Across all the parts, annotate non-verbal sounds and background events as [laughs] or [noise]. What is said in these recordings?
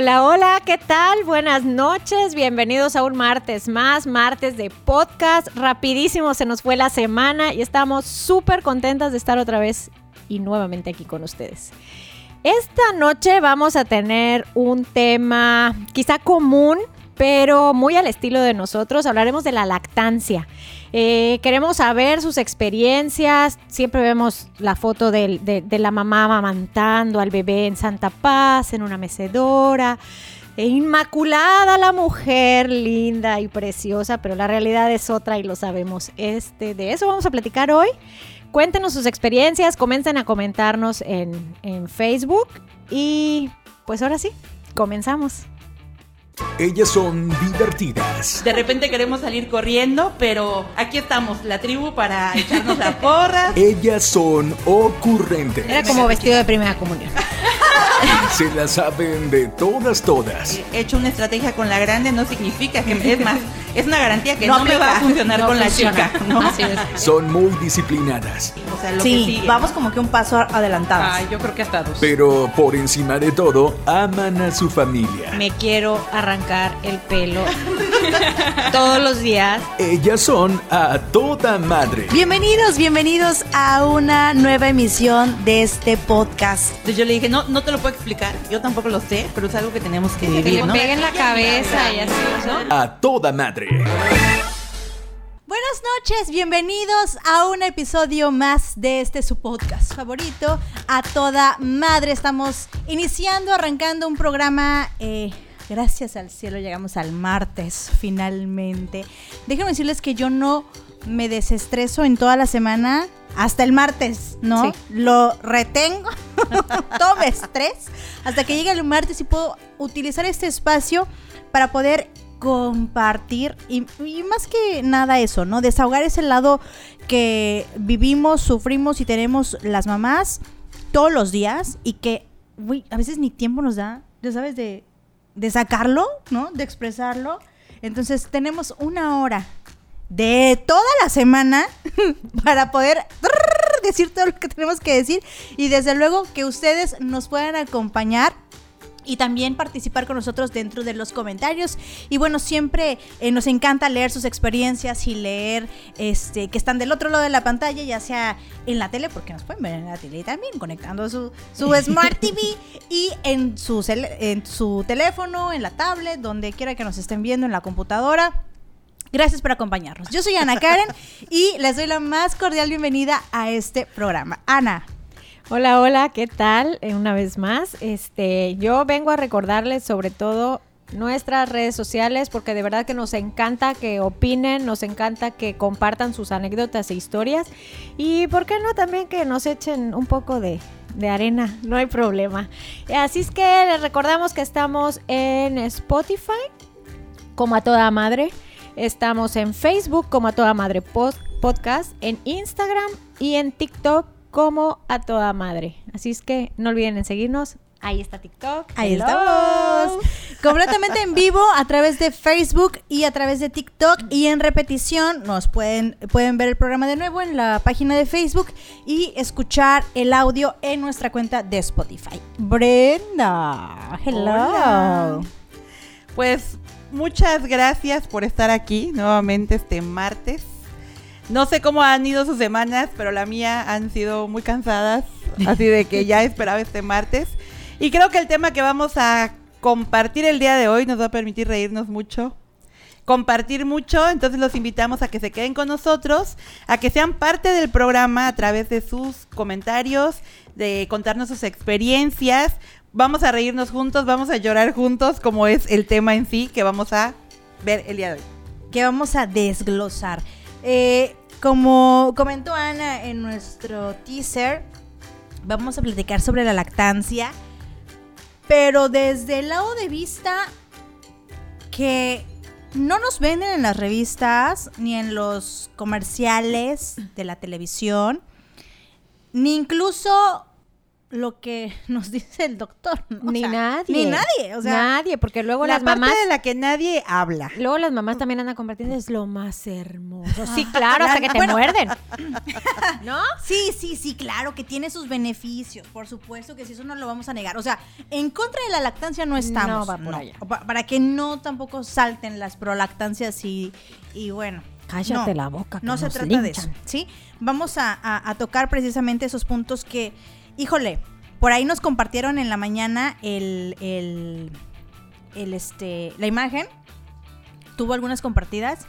Hola, hola, ¿qué tal? Buenas noches, bienvenidos a un martes más, martes de podcast. Rapidísimo se nos fue la semana y estamos súper contentas de estar otra vez y nuevamente aquí con ustedes. Esta noche vamos a tener un tema quizá común, pero muy al estilo de nosotros. Hablaremos de la lactancia. Eh, queremos saber sus experiencias. Siempre vemos la foto de, la mamá amamantando al bebé en Santa Paz, en una mecedora. E inmaculada la mujer, linda y preciosa, pero la realidad es otra y lo sabemos. Este, de eso vamos a platicar hoy. Cuéntenos sus experiencias, comiencen a comentarnos en, en Facebook y pues ahora sí, comenzamos. Ellas son divertidas. De repente queremos salir corriendo, pero aquí estamos, la tribu, para echarnos la porra. [laughs] Ellas son ocurrentes. Era como vestido de primera comunión. [laughs] Se la saben de todas, todas. He hecho una estrategia con la grande no significa que es más, es una garantía que no, me va a funcionar con la chica. ¿no? Son muy disciplinadas. O sea, lo sí, vamos como que un paso adelantados. Ah, yo creo que hasta dos. Pero por encima de todo, aman a su familia. Me quiero arrancar el pelo [laughs] todos los días. Ellas son a toda madre. Bienvenidos, bienvenidos a una nueva emisión de este podcast. Entonces yo le dije, no, no te lo puedo explicar, yo tampoco lo sé, pero es algo que tenemos que vivir, que le peguen la cabeza y así, ¿no? A toda madre. Buenas noches, bienvenidos a un episodio más de este su podcast favorito, A Toda Madre. Estamos iniciando, arrancando un programa, eh, gracias al cielo llegamos al martes finalmente. Déjenme decirles que yo no me desestreso en toda la semana hasta el martes, ¿no? Lo retengo, [laughs] todo estrés, hasta que llegue el martes y puedo utilizar este espacio para poder compartir y, más que nada eso, ¿no? Desahogar ese lado que vivimos, sufrimos y tenemos las mamás todos los días y que uy, a veces ni tiempo nos da, ya sabes, de, de sacarlo, ¿no? De expresarlo. Entonces tenemos una hora de toda la semana [laughs] para poder decir todo lo que tenemos que decir y desde luego que ustedes nos puedan acompañar y también participar con nosotros dentro de los comentarios. Y bueno, siempre eh, nos encanta leer sus experiencias y leer este que están del otro lado de la pantalla, ya sea en la tele, porque nos pueden ver en la tele también, conectando su, su [laughs] Smart TV y en su, en su teléfono, en la tablet, donde quiera que nos estén viendo, en la computadora. Gracias por acompañarnos. Yo soy Ana Karen [laughs] y les doy la más cordial bienvenida a este programa. Ana. Hola, hola, ¿qué tal? Eh, una vez más, este, yo vengo a recordarles sobre todo nuestras redes sociales porque de verdad que nos encanta que opinen, nos encanta que compartan sus anécdotas e historias y por qué no también que nos echen un poco de, de arena, no hay problema. Así es que les recordamos que estamos en Spotify como a toda madre, estamos en Facebook como a toda madre podcast, en Instagram y en TikTok como a toda madre. Así es que no olviden en seguirnos. Ahí está TikTok. Ahí estamos. [laughs] Completamente en vivo a través de Facebook y a través de TikTok y en repetición nos pueden pueden ver el programa de nuevo en la página de Facebook y escuchar el audio en nuestra cuenta de Spotify. Brenda, hello. Pues muchas gracias por estar aquí nuevamente este martes no sé cómo han ido sus semanas, pero la mía han sido muy cansadas, así de que ya esperaba este martes. Y creo que el tema que vamos a compartir el día de hoy nos va a permitir reírnos mucho, compartir mucho, entonces los invitamos a que se queden con nosotros, a que sean parte del programa a través de sus comentarios, de contarnos sus experiencias. Vamos a reírnos juntos, vamos a llorar juntos, como es el tema en sí que vamos a ver el día de hoy. Que vamos a desglosar. Eh, como comentó Ana en nuestro teaser, vamos a platicar sobre la lactancia, pero desde el lado de vista que no nos venden en las revistas ni en los comerciales de la televisión, ni incluso lo que [laughs] nos dice el doctor. Ni sea, nadie. Ni nadie. O sea, nadie, porque luego la las parte mamás. de la que nadie habla. Luego las mamás también andan compartiendo, es lo más hermoso. Sí, claro, hasta que te Bueno. muerden. [laughs] ¿No? Sí, sí, sí, claro que tiene sus beneficios, por supuesto que sí, eso no lo vamos a negar. O sea, en contra de la lactancia no estamos. No va por allá. Pa- Para que no tampoco salten las prolactancias y, y bueno. Cállate no, la boca, que No se trata de eso. ¿sí? Vamos a, a- a tocar precisamente esos puntos que, híjole, por ahí nos compartieron en la mañana el, el, el, este, la imagen. Tuvo algunas compartidas.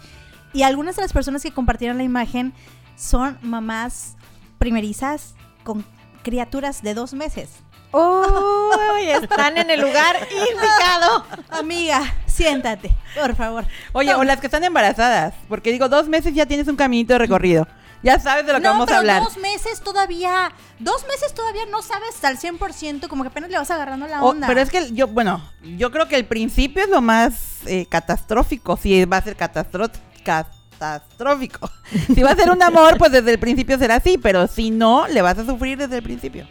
Y algunas de las personas que compartieron la imagen son mamás primerizas con criaturas de dos meses. Uy, están en el lugar [laughs] indicado. Amiga, siéntate, por favor. Oye, o las que están embarazadas, porque digo, dos meses ya tienes un caminito de recorrido. Ya sabes de lo que no, vamos pero a hablar. dos meses todavía, dos meses todavía no sabes al 100%, como que apenas le vas agarrando la O- onda. pero es que yo, bueno, yo creo que el principio es lo más eh, catastrófico, si va a ser catastrófico. [laughs] si va a ser un amor, pues desde el principio será así, pero si no, le vas a sufrir desde el principio.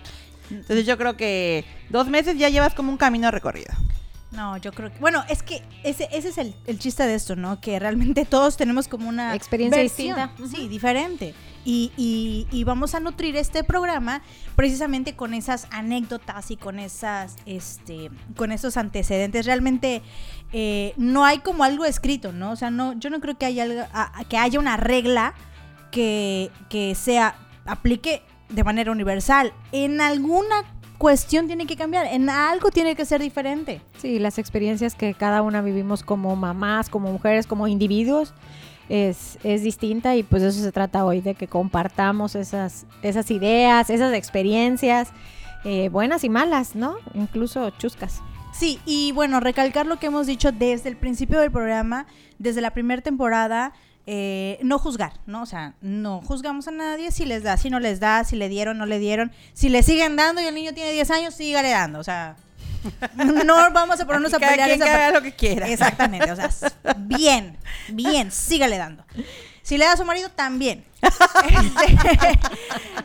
Entonces yo creo que dos meses ya llevas como un camino recorrido. No, yo creo que. Bueno, es que ese, ese es el, el chiste de esto, ¿no? Que realmente todos tenemos como una. Experiencia versión, distinta. Sí, diferente. Y, y- y vamos a nutrir este programa precisamente con esas anécdotas y con esas, este, con esos antecedentes. Realmente eh, no hay como algo escrito, ¿no? O sea, no, yo no creo que haya algo, a- que haya una regla que, que sea, aplique de manera universal. En alguna cuestión tiene que cambiar, en algo tiene que ser diferente. Sí, las experiencias que cada una vivimos como mamás, como mujeres, como individuos, es, es distinta y pues de eso se trata hoy, de que compartamos esas, esas ideas, esas experiencias, eh, buenas y malas, ¿no? Incluso chuscas. Sí, y bueno, recalcar lo que hemos dicho desde el principio del programa, desde la primera temporada, eh, no juzgar, ¿no? O sea, no juzgamos a nadie si les da, si no les da, si le dieron, no le dieron, si le siguen dando y el niño tiene 10 años, sígale dando, o sea, no vamos a [laughs] ponernos a Aquí cada pelear quien esa lo que quiera. Exactamente, o sea, [laughs] bien, bien, sígale dando. Si le da a su marido, también. [laughs] Este,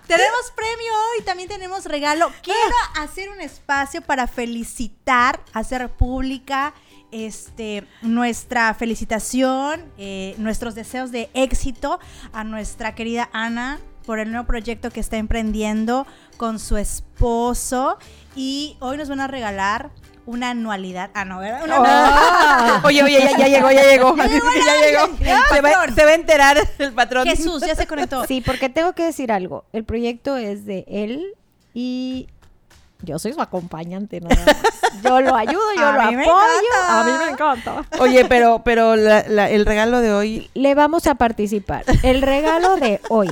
tenemos premio hoy, también tenemos regalo. Quiero hacer un espacio para felicitar, hacer pública este, nuestra felicitación, eh, nuestros deseos de éxito a nuestra querida Ana por el nuevo proyecto que está emprendiendo con su esposo. Y hoy nos van a regalar una anualidad. Ah, no, ¿verdad? Una Ah. Oye, oye, ya, ya llegó, ya llegó. [laughs] Ya llegó [laughs] Se va, se va a enterar el patrón. Jesús, ya se conectó. Sí, porque tengo que decir algo. El proyecto es de él y yo soy su acompañante, nada más. Yo lo ayudo, yo A lo apoyo. A mí me encanta. Oye, pero, pero la- la- el regalo de hoy. Le vamos a participar. El regalo de hoy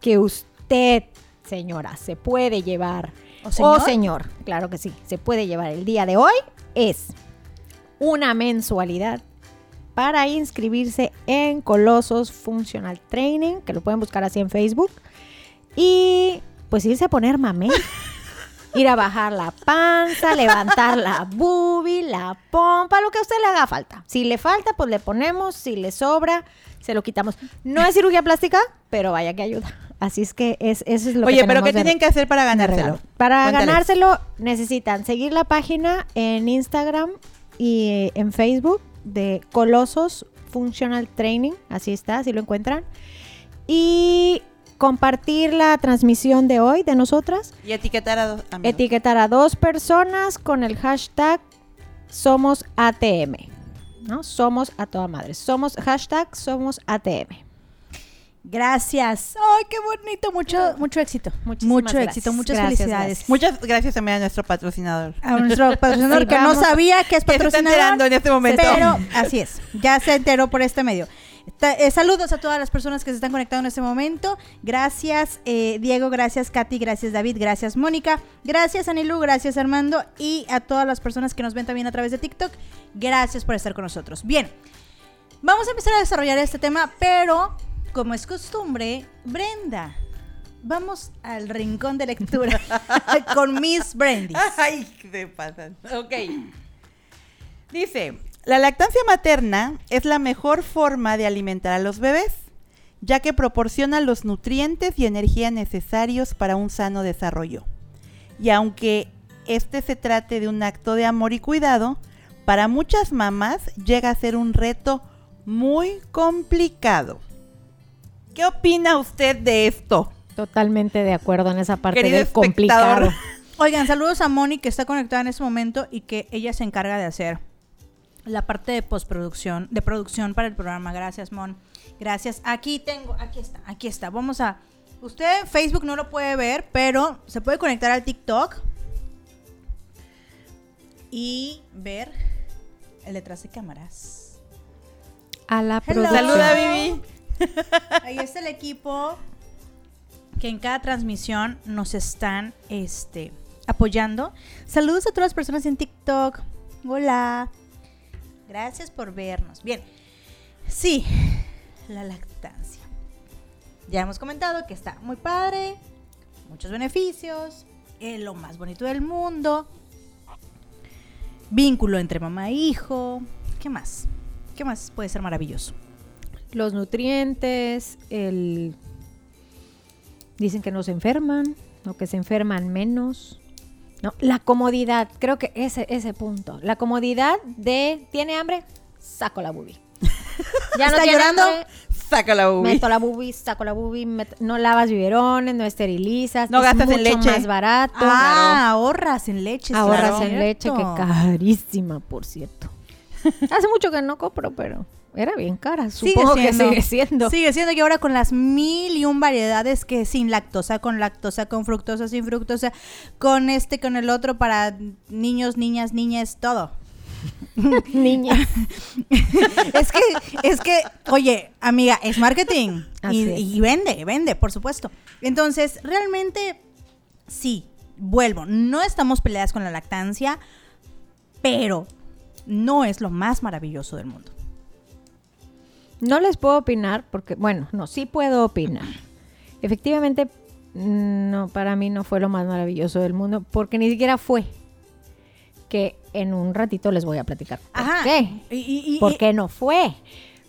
que usted, señora, se puede llevar. ¿O O señor? señor, claro que sí, se puede llevar el día de hoy es una mensualidad para inscribirse en Colosos Functional Training, que lo pueden buscar así en Facebook. Y pues irse a poner mamé. [laughs] Ir a bajar la panza, levantar la boobie, la pompa, lo que a usted le haga falta. Si le falta, pues le ponemos. Si le sobra, se lo quitamos. No es cirugía plástica, pero vaya que ayuda. Así es que es, eso es lo que Oye, pero ¿qué tienen que hacer para ganárselo? Para Cuéntales. ganárselo necesitan seguir la página en Instagram y eh, en Facebook de Colosos Functional Training, así está, así lo encuentran. Y compartir la transmisión de hoy de nosotras, Y etiquetar a dos amigos. etiquetar a dos personas con el hashtag Somos ATM. ¿no? Somos a toda madre. Somos hashtag Somos ATM. Gracias. Ay, qué bonito. Mucho, mucho éxito. Muchísimas mucho gracias. éxito. Muchas Gracias, felicidades. gracias. Muchas gracias también a nuestro patrocinador. A nuestro [laughs] patrocinador Sí, que no sabía que es Que se está patrocinador. enterando en este momento. Pero así es. Ya se enteró por este medio. Eh, saludos a todas las personas que se están conectando en este momento. Gracias, eh, Diego. Gracias, Katy. Gracias, David. Gracias, Mónica. Gracias, Anilu. Gracias, Armando. Y a todas las personas que nos ven también a través de TikTok. Gracias por estar con nosotros. Bien. Vamos a empezar a desarrollar este tema, pero como es costumbre, Brenda, vamos al rincón de lectura [laughs] con Miss Brandy. Ay, ¿qué pasan? Ok. Dice, la lactancia materna es la mejor forma de alimentar a los bebés, ya que proporciona los nutrientes y energía necesarios para un sano desarrollo. Y aunque este se trate de un acto de amor y cuidado, para muchas mamás llega a ser un reto muy complicado. ¿Qué opina usted de esto? Totalmente de acuerdo en esa parte Querido del complicado. Oigan, saludos a Moni que está conectada en este momento y que ella se encarga de hacer la parte de postproducción, de producción para el programa. Gracias, Mon. Gracias. Aquí tengo, aquí está, aquí está. Vamos a. Usted en Facebook no lo puede ver, pero se puede conectar al TikTok y ver el detrás de cámaras. A la producción. Saluda, Vivi. [laughs] Ahí está el equipo que en cada transmisión nos están este, apoyando. Saludos a todas las personas en TikTok. Hola. Gracias por vernos. Bien. Sí, la lactancia. Ya hemos comentado que está muy padre, muchos beneficios, es lo más bonito del mundo. Vínculo entre mamá e hijo. ¿Qué más? ¿Qué más puede ser maravilloso? Los nutrientes, el... Dicen que no se enferman, o que se enferman menos. No, la comodidad, creo que ese, ese punto. La comodidad de, ¿tiene hambre? Saco la bubi. [laughs] Ya no ¿Está tiene llorando? hambre, Saca la uvi. meto la bubi, saco la bubi, met- no lavas biberones, no esterilizas. No es gastas en leche. más barato. Ah, ahorras en leche. Ahorras claro. en leche, que carísima, por cierto. [laughs] Hace mucho que no compro, pero era bien cara. Sigue Supongo que siendo. sigue siendo. Sigue siendo que ahora con las mil y un variedades que sin lactosa, con lactosa, con fructosa, sin fructosa, con este, con el otro para niños, niñas, niñas, todo. [laughs] Niña. [laughs] es que, es que, oye, amiga, es marketing. Así Y, es. y vende, vende, por supuesto. Entonces, realmente, sí, vuelvo. No estamos peleadas con la lactancia, pero no es lo más maravilloso del mundo. No les puedo opinar porque, bueno, no, sí puedo opinar. Efectivamente, no, para mí no fue lo más maravilloso del mundo porque ni siquiera fue. Que en un ratito les voy a platicar. ¿Por Ajá. qué? Y- y- y- ¿Por qué no fue?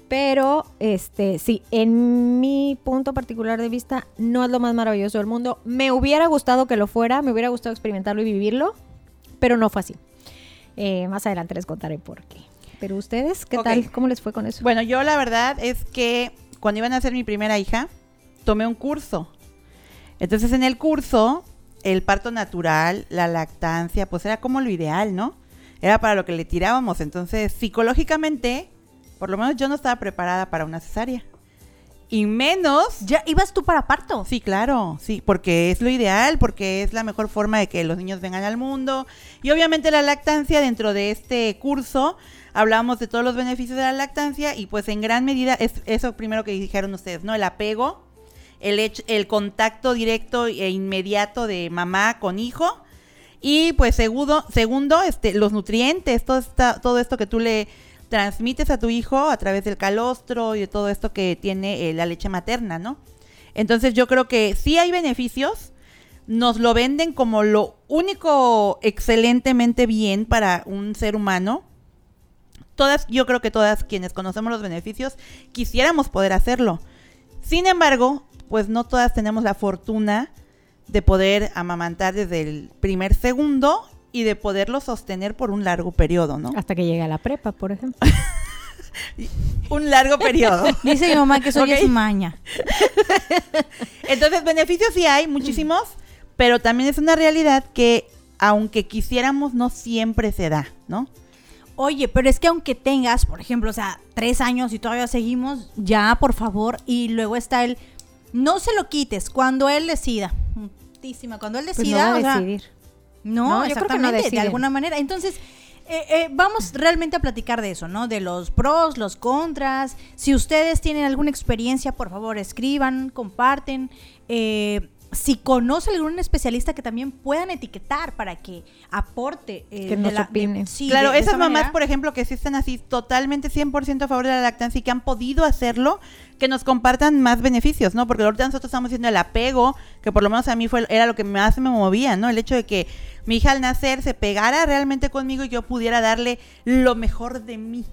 Pero, este, sí, en mi punto particular de vista, no es lo más maravilloso del mundo. Me hubiera gustado que lo fuera, me hubiera gustado experimentarlo y vivirlo, pero no fue así. Eh, más adelante les contaré por qué. Pero ustedes, ¿qué Ok. tal? ¿Cómo les fue con eso? Bueno, yo la verdad es que cuando iban a ser mi primera hija, tomé un curso. Entonces en el curso, el parto natural, la lactancia, pues era como lo ideal, ¿no? Era para lo que le tirábamos. Entonces, psicológicamente, por lo menos yo no estaba preparada para una cesárea. Y menos ¿Ya ibas tú para parto? Sí, claro, sí, porque es lo ideal, porque es la mejor forma de que los niños vengan al mundo. Y obviamente la lactancia, dentro de este curso, hablamos de todos los beneficios de la lactancia y pues en gran medida es eso primero que dijeron ustedes, ¿no? El apego, el, el contacto directo e inmediato de mamá con hijo. Y pues segundo, segundo este, los nutrientes, todo, esta, todo esto que tú le transmites a tu hijo a través del calostro y de todo esto que tiene eh, la leche materna, ¿no? Entonces yo creo que sí hay beneficios, nos lo venden como lo único excelentemente bien para un ser humano. Todas, yo creo que todas quienes conocemos los beneficios quisiéramos poder hacerlo. Sin embargo, pues no todas tenemos la fortuna de poder amamantar desde el primer segundo y de poderlo sostener por un largo periodo, ¿no? Hasta que llegue a la prepa, por ejemplo. [laughs] Un largo periodo. [laughs] Dice mi mamá que eso ya Ok. es maña. [laughs] Entonces, beneficios sí hay, muchísimos, pero también es una realidad que aunque quisiéramos, no siempre se da, ¿no? Oye, pero es que aunque tengas, por ejemplo, o sea, tres años y todavía seguimos, ya, por favor. Y luego está el, no se lo quites cuando él decida. Cuando él Pues decida, no o va sea, a decidir. No, No, yo creo que no exactamente, de alguna manera. Entonces, eh, eh, vamos realmente a platicar de eso, ¿no? De los pros, los contras. Si ustedes tienen alguna experiencia, por favor, escriban, comparten. Eh, si conocen algún especialista que también puedan etiquetar para que aporte. eh, Que nos la- de- opine. sí, claro, de- de esas esa mamás, manera. por ejemplo, que sí están así totalmente 100% a favor de la lactancia y que han podido hacerlo, que nos compartan más beneficios, ¿no? Porque ahorita nosotros estamos haciendo el apego, que por lo menos a mí fue era lo que más me movía, ¿no? El hecho de que mi hija al nacer se pegara realmente conmigo y yo pudiera darle lo mejor de mí,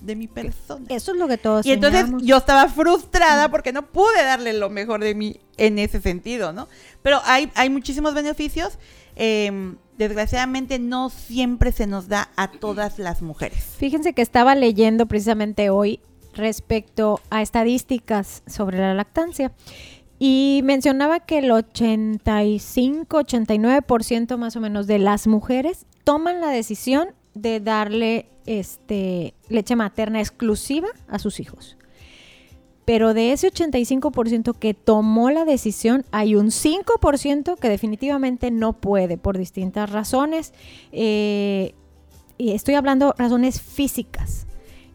de mi persona. Eso es lo que todos Y entonces soñamos. yo estaba frustrada porque no pude darle lo mejor de mí en ese sentido, ¿no? Pero hay, hay muchísimos beneficios. eh, desgraciadamente no siempre se nos da a todas las mujeres. Fíjense que estaba leyendo precisamente hoy respecto a estadísticas sobre la lactancia y mencionaba que el 85, 89% más o menos de las mujeres toman la decisión de darle este leche materna exclusiva a sus hijos. Pero de ese 85% que tomó la decisión, hay un 5% que definitivamente no puede por distintas razones. Eh, y estoy hablando razones físicas.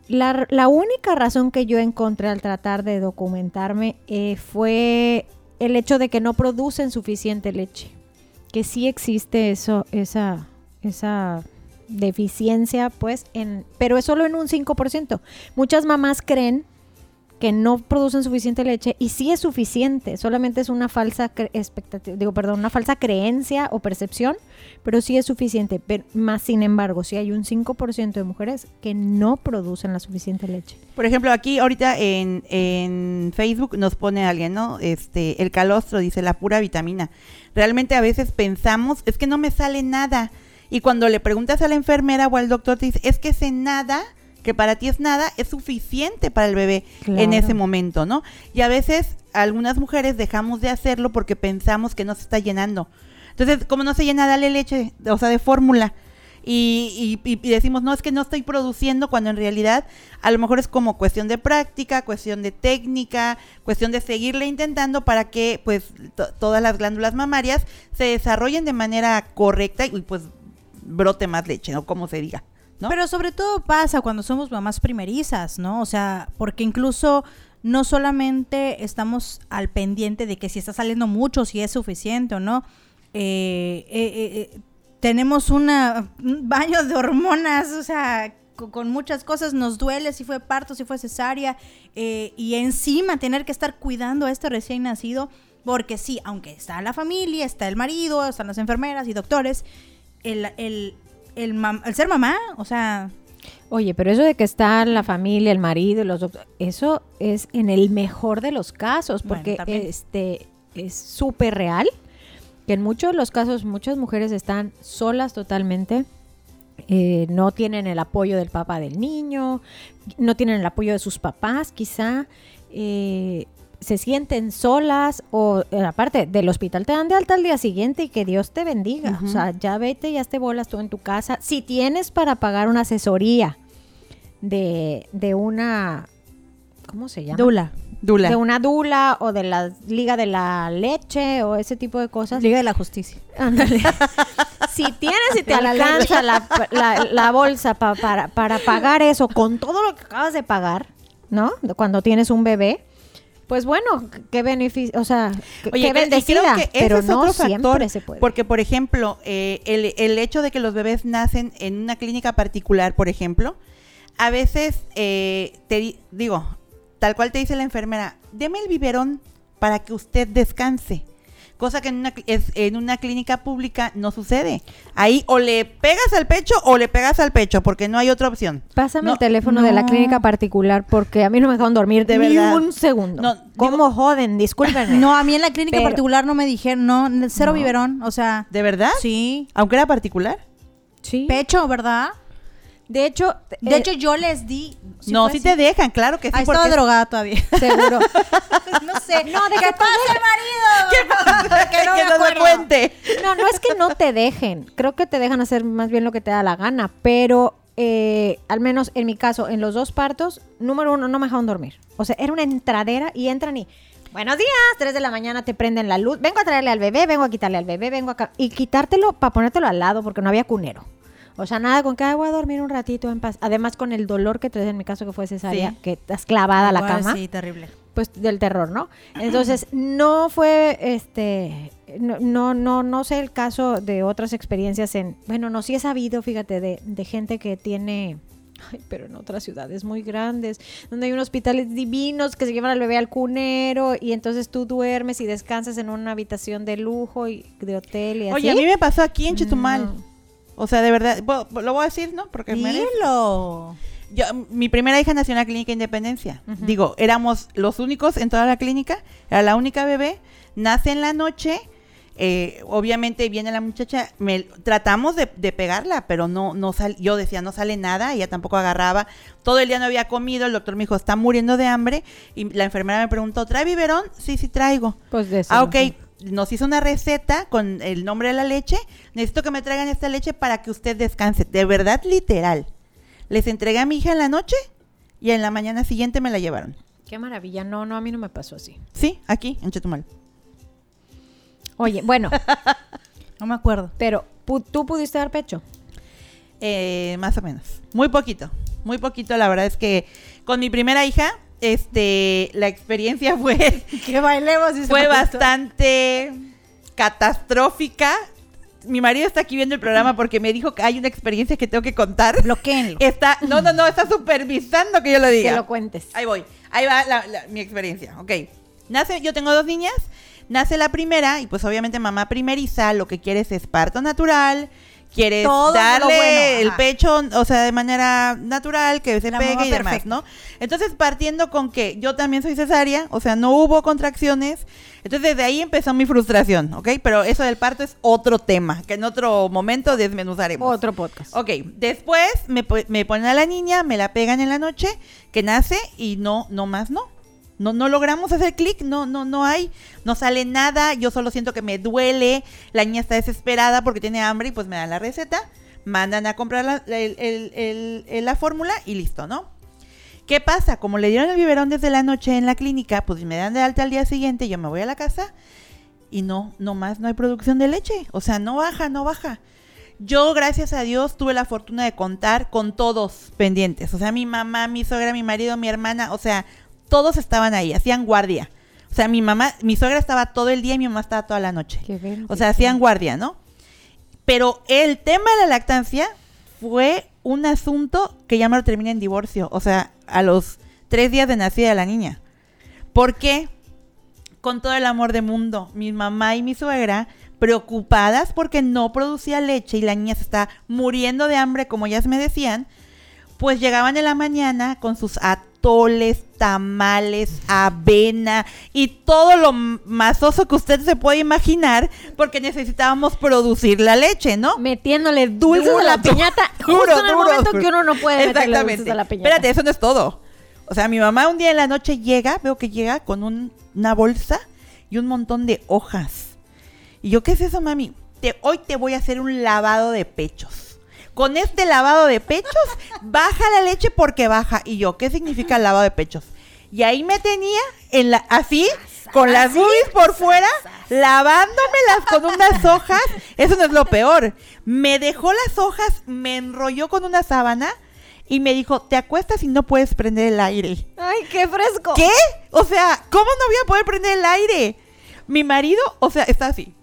La, la, única razón que yo encontré al tratar de documentarme eh, fue el hecho de que no producen suficiente leche. Que sí existe eso, esa, esa deficiencia, pues, en, pero es solo en un 5%. Muchas mamás creen que no producen suficiente leche y sí es suficiente, solamente es una falsa expectativa, digo, perdón, una falsa creencia o percepción, pero sí es suficiente. Pero, más sin embargo, sí hay un 5% de mujeres que no producen la suficiente leche. Por ejemplo, aquí ahorita en, en Facebook nos pone alguien, ¿no? Este, el calostro dice la pura vitamina. Realmente a veces pensamos, es que no me sale nada. Y cuando le preguntas a la enfermera o al doctor, te dice, es que ese nada que para ti es nada, es suficiente para el bebé claro. en ese momento, ¿no? Y a veces algunas mujeres dejamos de hacerlo porque pensamos que no se está llenando. Entonces, como no se llena, dale leche, o sea, de fórmula. Y, y, y, decimos, no, es que no estoy produciendo, cuando en realidad a lo mejor es como cuestión de práctica, cuestión de técnica, cuestión de seguirle intentando para que pues todas las glándulas mamarias se desarrollen de manera correcta y pues brote más leche, ¿no? Como se diga. ¿No? Pero sobre todo pasa cuando somos mamás primerizas, ¿no? O sea, porque incluso no solamente estamos al pendiente de que si está saliendo mucho, si es suficiente o no. Eh, eh, eh, tenemos un baño de hormonas, o sea, con, con, muchas cosas. Nos duele si fue parto, si fue cesárea. y encima tener que estar cuidando a este recién nacido. Porque sí, aunque está la familia, está el marido, están las enfermeras y doctores, el, el, el, mam el ser mamá, o sea... Oye, pero eso de que está la familia, el marido, los eso es en el mejor de los casos, porque bueno, este es súper real, que en muchos de los casos muchas mujeres están solas totalmente, eh, no tienen el apoyo del papá del niño, no tienen el apoyo de sus papás quizá, eh, se sienten solas o eh, aparte del hospital te dan de alta al día siguiente y que Dios te bendiga. Uh -huh. O sea, ya vete, ya te bolas tú en tu casa. Si tienes para pagar una asesoría de, de una, ¿cómo se llama? Dula. Dula. De una dula o de la Liga de la Leche o ese tipo de cosas. Liga de la Justicia. Ándale. [laughs] si tienes y te alcanza la, la, la bolsa pa, para, para pagar eso con todo lo que acabas de pagar, ¿no? Cuando tienes un bebé, pues bueno, qué beneficio, o sea, Oye, qué bendecida, que pero es no siempre factor, se puede. Porque, por ejemplo, eh, el, el, hecho de que los bebés nacen en una clínica particular, por ejemplo, a veces, eh, te digo, tal cual te dice la enfermera, deme el biberón para que usted descanse. Cosa que en una, es, en una clínica pública no sucede. Ahí o le pegas al pecho o le pegas al pecho, porque no hay otra opción. Pásame no, el teléfono no. de la clínica particular porque a mí no me dejaron dormir De ni verdad. un segundo. No, ¿Cómo digo- joden? Discúlpenme. [laughs] No, a mí en la clínica Pero- particular no me dijeron, no, cero biberón, o sea, ¿De verdad? sí. Aunque era particular. Sí. Pecho, ¿verdad? De hecho, De eh, hecho, yo les di. no, así. te dejan, claro que sí. Ah, porque- drogada todavía. [laughs] seguro. [laughs] no sé. No, de ¿Qué que pasa, marido? [laughs] que no me no me cuente. No, no es que no te dejen. Creo que te dejan hacer más bien lo que te da la gana. Pero eh, al menos en mi caso, en los dos partos, número uno, no me dejaron dormir. O sea, era una entradera y entran y. Buenos días, 3 de la mañana te prenden la luz. Vengo a traerle al bebé, vengo a quitarle al bebé, vengo a. Y quitártelo para ponértelo al lado porque no había cunero. O sea, nada con que "Ay, voy a dormir un ratito en paz. Además, con el dolor que traes en mi caso, que fue cesárea, Sí. que estás clavada a la Igual, cama Sí, terrible. pues del terror, ¿no? Entonces, no fue este no, no, no, no sé el caso de otras experiencias en, bueno, no, sí he sabido, fíjate, de, de gente que tiene, ay, pero en otras ciudades muy grandes, donde hay unos hospitales divinos que se llevan al bebé al cunero y entonces tú duermes y descansas en una habitación de lujo y de hotel y así. Oye, a mí me pasó aquí en Chetumal. No. O sea, de verdad, lo voy a decir, ¿no? Porque me- Dilo. yo, mi primera hija nació en la clínica Independencia. Digo, éramos los únicos en toda la clínica, era la única bebé, nace en la noche, Eh, obviamente viene la muchacha, me, tratamos de, de pegarla, pero no, no sal, yo decía, no sale nada, ella tampoco agarraba. Todo el día no había comido, el doctor me dijo, está muriendo de hambre. Y la enfermera me preguntó, ¿trae biberón? Sí, sí traigo. Pues de eso. Ah, ok. Nos hizo una receta con el nombre de la leche. Necesito que me traigan esta leche para que usted descanse. De verdad, literal. Les entregué a mi hija en la noche y en la mañana siguiente me la llevaron. Qué maravilla. No, no, a mí no me pasó así. Sí, aquí, en Chetumal. Oye, bueno, [laughs] No me acuerdo. pero tú pudiste dar pecho. Eh, más o menos. Muy poquito. Muy poquito, la verdad es que con mi primera hija, este, la experiencia fue, [laughs] Que bailemos y fue bastante catastrófica. Mi marido está aquí viendo el programa porque me dijo que hay una experiencia que tengo que contar. Bloquéenlo. Está, no, no, no, está supervisando que yo lo Que diga. lo cuentes. Ahí voy. Ahí va la- la- mi experiencia. Ok. Nace, yo tengo dos niñas. Nace la primera y pues obviamente mamá primeriza lo que quieres es parto natural. Quieres Todo darle bueno, el pecho, o sea, de manera natural, que se La pegue y demás, perfecta. ¿no? Entonces, partiendo con que yo también soy cesárea, o sea, no hubo contracciones. Entonces, desde ahí empezó mi frustración, ¿ok? Pero eso del parto es otro tema, que en otro momento desmenuzaremos. Otro podcast. Ok, después me, me ponen a la niña, me la pegan en la noche, que nace y no, no más no. No, no logramos hacer clic, no, no, no hay, no sale nada, yo solo siento que me duele, la niña está desesperada porque tiene hambre y pues me dan la receta, mandan a comprar la, el- la fórmula y listo, ¿no? ¿Qué pasa? Como le dieron el biberón desde la noche en la clínica, pues me dan de alta al día siguiente, yo me voy a la casa y no, no más, no hay producción de leche. O sea, no baja, no baja. Yo, gracias a Dios, tuve la fortuna de contar con todos pendientes. O sea, mi mamá, mi suegra, mi marido, mi hermana, o sea, todos estaban ahí, hacían guardia. O sea, mi mamá, mi suegra estaba todo el día y mi mamá estaba toda la noche. Qué O sea, hacían guardia, ¿no? Pero el tema de la lactancia fue un asunto que ya me lo terminé en divorcio. O sea, a los tres días de nacida la niña. ¿Por qué? Con todo el amor del mundo, mi mamá y mi suegra preocupadas porque no producía leche y la niña se está muriendo de hambre, como ellas me decían, pues llegaban en la mañana con sus atoles, tamales, avena y todo lo m- masoso que usted se puede imaginar porque necesitábamos producir la leche, ¿no? Metiéndole dulces a la [laughs] Duro, piñata. duro, justo en el duro, momento duro. que uno no puede meterle Exactamente. dulces a la piñata. Espérate, eso no es todo. O sea, mi mamá un día en la noche llega, veo que llega con un- una bolsa y un montón de hojas. Y yo, ¿qué es eso, mami? Te- hoy te voy a hacer un lavado de pechos. Con este lavado de pechos, baja la leche porque baja. Y yo, ¿qué significa el lavado de pechos? Y ahí me tenía en la, así, con las boobies por fuera, lavándomelas con unas hojas. Eso no es lo peor. Me dejó las hojas, me enrolló con una sábana y me dijo, te acuestas y no puedes prender el aire. Ay, qué fresco. ¿Qué? O sea, ¿cómo no voy a poder prender el aire? Mi marido, o sea, está así.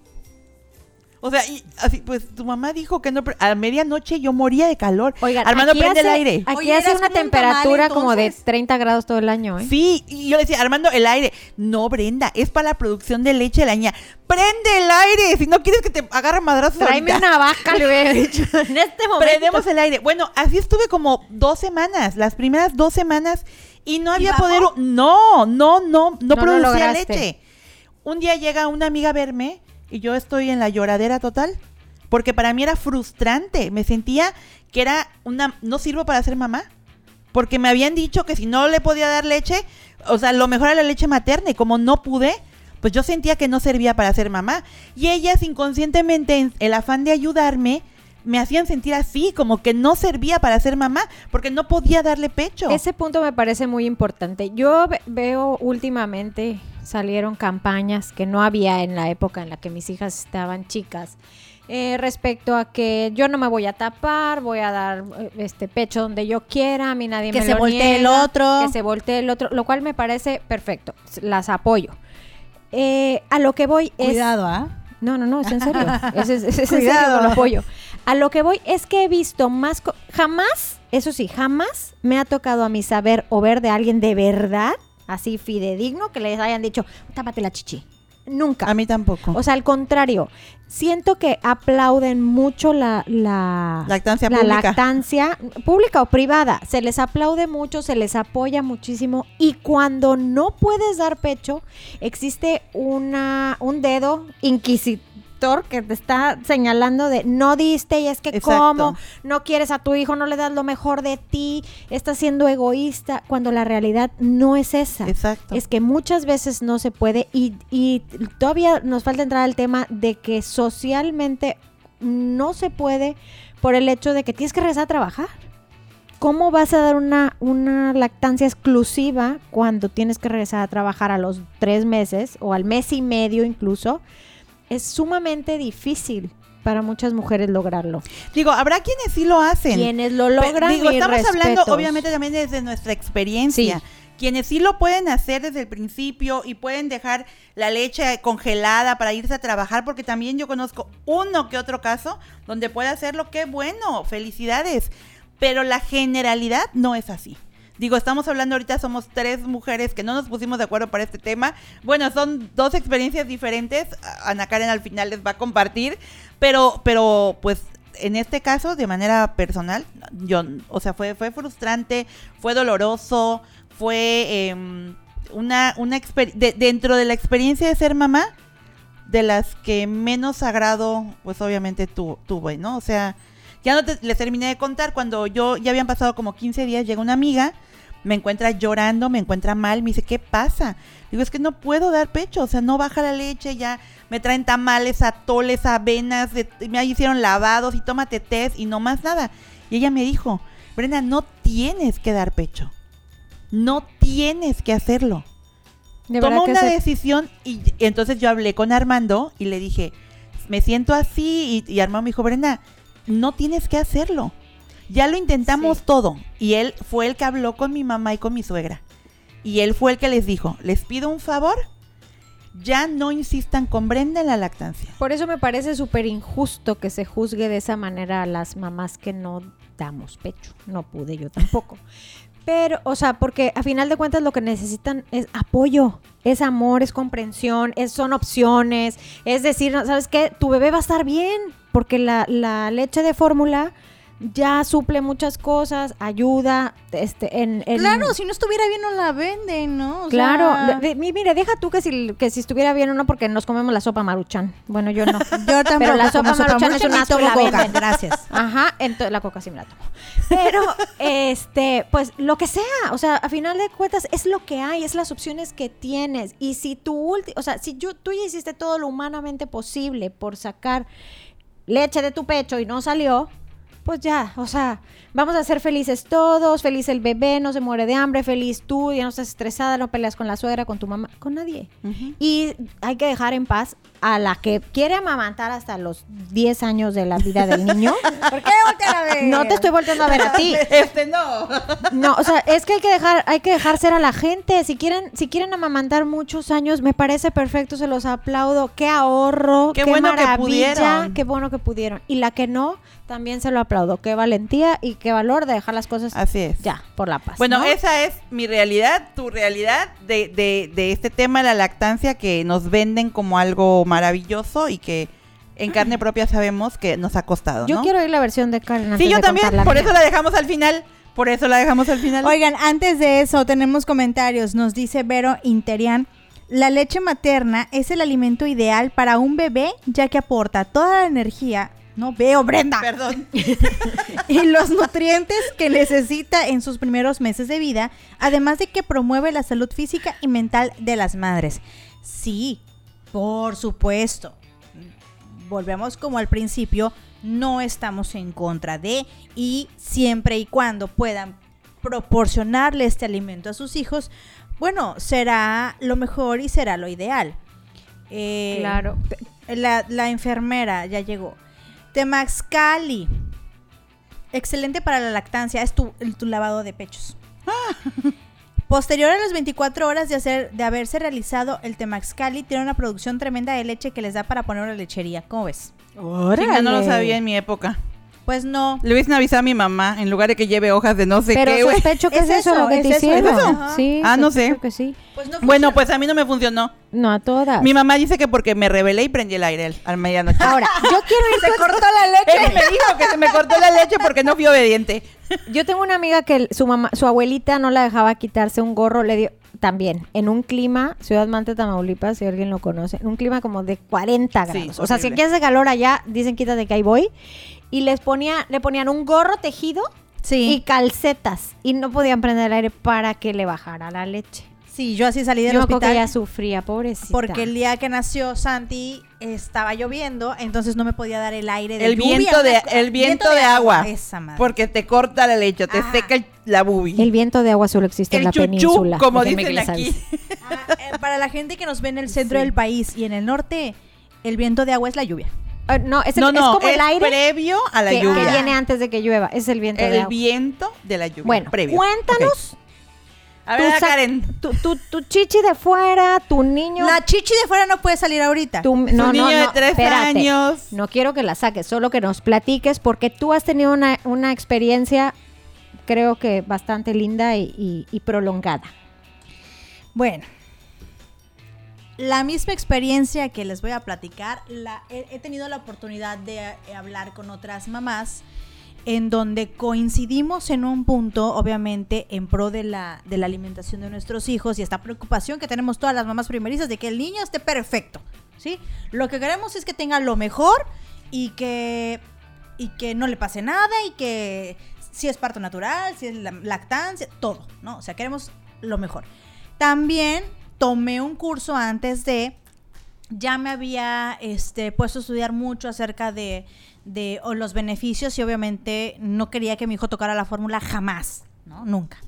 O sea, y así, pues tu mamá dijo que no. pre- A medianoche yo moría de calor. Oigan, Armando, aquí prende hace, el aire. Aquí Oye, hace una tamal, temperatura como de entonces. 30 grados todo el año, ¿eh? Sí, y yo le decía, Armando, el aire. No, Brenda, es para la producción de leche de la niña. ¡Prende el aire! Si no quieres que te agarre madrazos Tráeme ahorita. una vaca, le hubiera dicho. [laughs] En este momento. Prendemos el aire. Bueno, así estuve como dos semanas, las primeras dos semanas, y no había poder. No, no, no, no, No producía leche. Un día llega una amiga a verme y yo estoy en la lloradera total, porque para mí era frustrante. Me sentía que era una. No sirvo para ser mamá. Porque me habían dicho que si no le podía dar leche, o sea, lo mejor era la leche materna, y como no pude, pues yo sentía que no servía para ser mamá. Y ellas inconscientemente, en el afán de ayudarme, me hacían sentir así, como que no servía para ser mamá, porque no podía darle pecho. Ese punto me parece muy importante. Yo ve- veo últimamente salieron campañas que no había en la época en la que mis hijas estaban chicas. eh, respecto a que yo no me voy a tapar, voy a dar eh, este pecho donde yo quiera, a mí nadie Que me se lo voltee el otro. que se voltee el otro, lo cual me parece perfecto, las apoyo. Eh, a lo que voy es Cuidado, ¿ah? no, no, no, es en serio. [laughs] Es, es- es en serio lo apoyo. A lo que voy es que he visto más... Jamás, eso sí, jamás me ha tocado a mí saber o ver de alguien de verdad, así fidedigno, que les hayan dicho, tápate la chichi. Nunca. A mí tampoco. O sea, al contrario, siento que aplauden mucho la, la Lactancia la pública. lactancia pública o privada. Se les aplaude mucho, se les apoya muchísimo y cuando no puedes dar pecho, existe una un dedo inquisitivo que te está señalando de no diste y es que Exacto. cómo, no quieres a tu hijo, no le das lo mejor de ti, estás siendo egoísta, cuando la realidad no es esa. Exacto. Es que muchas veces no se puede y, y todavía nos falta entrar al tema de que socialmente no se puede por el hecho de que tienes que regresar a trabajar. ¿Cómo vas a dar una, una lactancia exclusiva cuando tienes que regresar a trabajar a los tres meses o al mes y medio incluso? Es sumamente difícil para muchas mujeres lograrlo. Digo, habrá quienes sí lo hacen. Quienes lo logran, Digo, estamos hablando obviamente también desde nuestra experiencia. Sí. Quienes sí lo pueden hacer desde el principio y pueden dejar la leche congelada para irse a trabajar, porque también yo conozco uno que otro caso donde puede hacerlo, qué bueno, felicidades. Pero la generalidad no es así. Digo, estamos hablando ahorita, somos tres mujeres que no nos pusimos de acuerdo para este tema. Bueno, son dos experiencias diferentes. Ana Karen al final les va a compartir. Pero, pero, pues, en este caso, de manera personal, yo, o sea, fue, fue frustrante, fue doloroso, fue em, una, una exper- de- dentro de la experiencia de ser mamá, de las que menos agrado, pues obviamente tu, tuve, ¿no? O sea, ya no te, les terminé de contar, cuando yo ya habían pasado como 15 días, llega una amiga, me encuentra llorando, me encuentra mal, me dice, ¿qué pasa? Digo, es que no puedo dar pecho, o sea, no baja la leche, ya me traen tamales, atoles, avenas, de- me hicieron lavados y tómate test y no más nada. Y ella me dijo, Brenda, no tienes que dar pecho, no tienes que hacerlo. De Toma una se- decisión y, y entonces yo hablé con Armando y le dije, me siento así y, y Armando me dijo, Brenda, no tienes que hacerlo. Ya lo intentamos Sí. todo y él fue el que habló con mi mamá y con mi suegra. Y él fue el que les dijo, les pido un favor, ya no insistan con Brenda en la lactancia. Por eso me parece súper injusto que se juzgue de esa manera a las mamás que no damos pecho. No pude yo tampoco. Pero, o sea, porque a final de cuentas lo que necesitan es apoyo, es amor, es comprensión, es, son opciones. Es decir, ¿no? ¿sabes qué? Tu bebé va a estar bien, porque la, la leche de fórmula ya suple muchas cosas, ayuda, este, en... en- Claro, si no estuviera bien no la venden, ¿no? O Claro, sea, de- de- mi- mire, deja tú que si, que si estuviera bien o no, porque nos comemos la sopa maruchan. Bueno, yo no. [laughs] yo tampoco Pero la sopa maruchan es maruchan un ni asco y tomo la coca, venden. gracias. Ajá, entonces la coca sí me la tomo. Pero, [laughs] este, pues lo que sea, o sea, a final de cuentas es lo que hay, es las opciones que tienes. Y si tu último, o sea, si yo, tú ya hiciste todo lo humanamente posible por sacar leche de tu pecho y no salió, pues ya, o sea, vamos a ser felices todos, feliz el bebé, no se muere de hambre, feliz tú, ya no estás estresada, no peleas con la suegra, con tu mamá, con nadie. Y hay que dejar en paz a la que quiere amamantar hasta los 10 años de la vida del niño. [laughs] ¿Por qué voltean a ver? No te estoy volteando a ver a ti. [laughs] Este no. [laughs] No, o sea, es que hay que dejar, hay que dejar ser a la gente. Si quieren, si quieren amamantar muchos años, me parece perfecto, se los aplaudo. Qué ahorro, Qué qué, bueno que maravilla, pudieron. qué bueno que pudieron. Y la que no, también se lo aplaudo. Qué valentía y qué valor de dejar las cosas Así es. ya, por la paz. Bueno, ¿no? esa es mi realidad, tu realidad de, de, de este tema de la lactancia que nos venden como algo maravilloso y que en carne [clears throat] propia sabemos que nos ha costado. Yo ¿no? quiero oír la versión de Karen. antes Sí, yo de también, por mía. eso la dejamos al final. Por eso la dejamos al final. Oigan, antes de eso tenemos comentarios. Nos dice Vero Interian. La leche materna es el alimento ideal para un bebé ya que aporta toda la energía. No veo, Brenda. Perdón. [laughs] y los nutrientes que necesita en sus primeros meses de vida, además de que promueve la salud física y mental de las madres. Sí, por supuesto. Volvemos como al principio, no estamos en contra de y siempre y cuando puedan proporcionarle este alimento a sus hijos, bueno, será lo mejor y será lo ideal. Eh, Claro. La, la enfermera ya llegó. Temaxcali. Excelente para la lactancia. Es tu, el- tu lavado de pechos. [laughs] Posterior a las 24 horas de, hacer, de haberse realizado el Temaxcali, tiene una producción tremenda de leche que les da para poner una lechería. ¿Cómo ves? Sí, yo no lo sabía en mi época. Pues no. Le hubiesen avisado a mi mamá en lugar de que lleve hojas de no sé Pero qué, güey. sospecho que Es es, eso, lo que es te eso, es hicieron. eso. Sí, Ah, no sé. que sí. Pues no Bueno, pues a mí no me funcionó. No a todas. Mi mamá dice que porque me rebelé y prendí el aire al, medianoche. Ahora, yo quiero [laughs] ir se cortó la Él leche. me dijo que se me cortó la leche porque no fui obediente. [laughs] Yo tengo una amiga que su mamá, su abuelita no la dejaba quitarse un gorro, le dio, también en un clima, Ciudad Mante, Tamaulipas, si alguien lo conoce, en un clima como de 40 Sí, grados. o sea, si aquí hace calor allá, dicen quítate que ahí voy. Y les ponía, le ponían un gorro tejido Sí. y calcetas. Y no podían prender el aire para que le bajara la leche. Sí, yo así salí Yo del me acuerdo que hospital. ella sufría, pobrecita. Porque el día que nació Santi estaba lloviendo, entonces no me podía dar el aire de El lluvia, viento de, el viento de agua. Esa madre. Porque te corta la leche, te Ajá. seca el- la bubi. El viento de agua solo existe en El la chuchú, península. como que dicen aquí. Ah, eh, para la gente que nos ve en el centro Sí. del país y en el norte, el viento de agua es la lluvia. Ah, no, es, el- no, es como el aire previo a la que, que lluvia. viene antes de que llueva. Es el viento de el agua. viento de la lluvia. Bueno, previo. cuéntanos. A ver, tu Karen. Tu, tu, tu chichi de fuera, tu niño. La chichi de fuera no puede salir ahorita. tu, niño de tres años. No quiero que la saques, solo que nos platiques, porque tú has tenido una, una experiencia, creo que bastante linda y, y- y prolongada. Bueno, la misma experiencia que les voy a platicar, la, he, he tenido la oportunidad de eh, hablar con otras mamás en donde coincidimos en un punto, obviamente, en pro de la, de la alimentación de nuestros hijos y esta preocupación que tenemos todas las mamás primerizas de que el niño esté perfecto, ¿sí? Lo que queremos es que tenga lo mejor y que, y que no le pase nada y que si es parto natural, si es la- lactancia, todo, ¿no? O sea, queremos lo mejor. También tomé un curso antes de, ya me había este, puesto a estudiar mucho acerca de, de los beneficios y obviamente no quería que mi hijo tocara la fórmula jamás, ¿no? Nunca.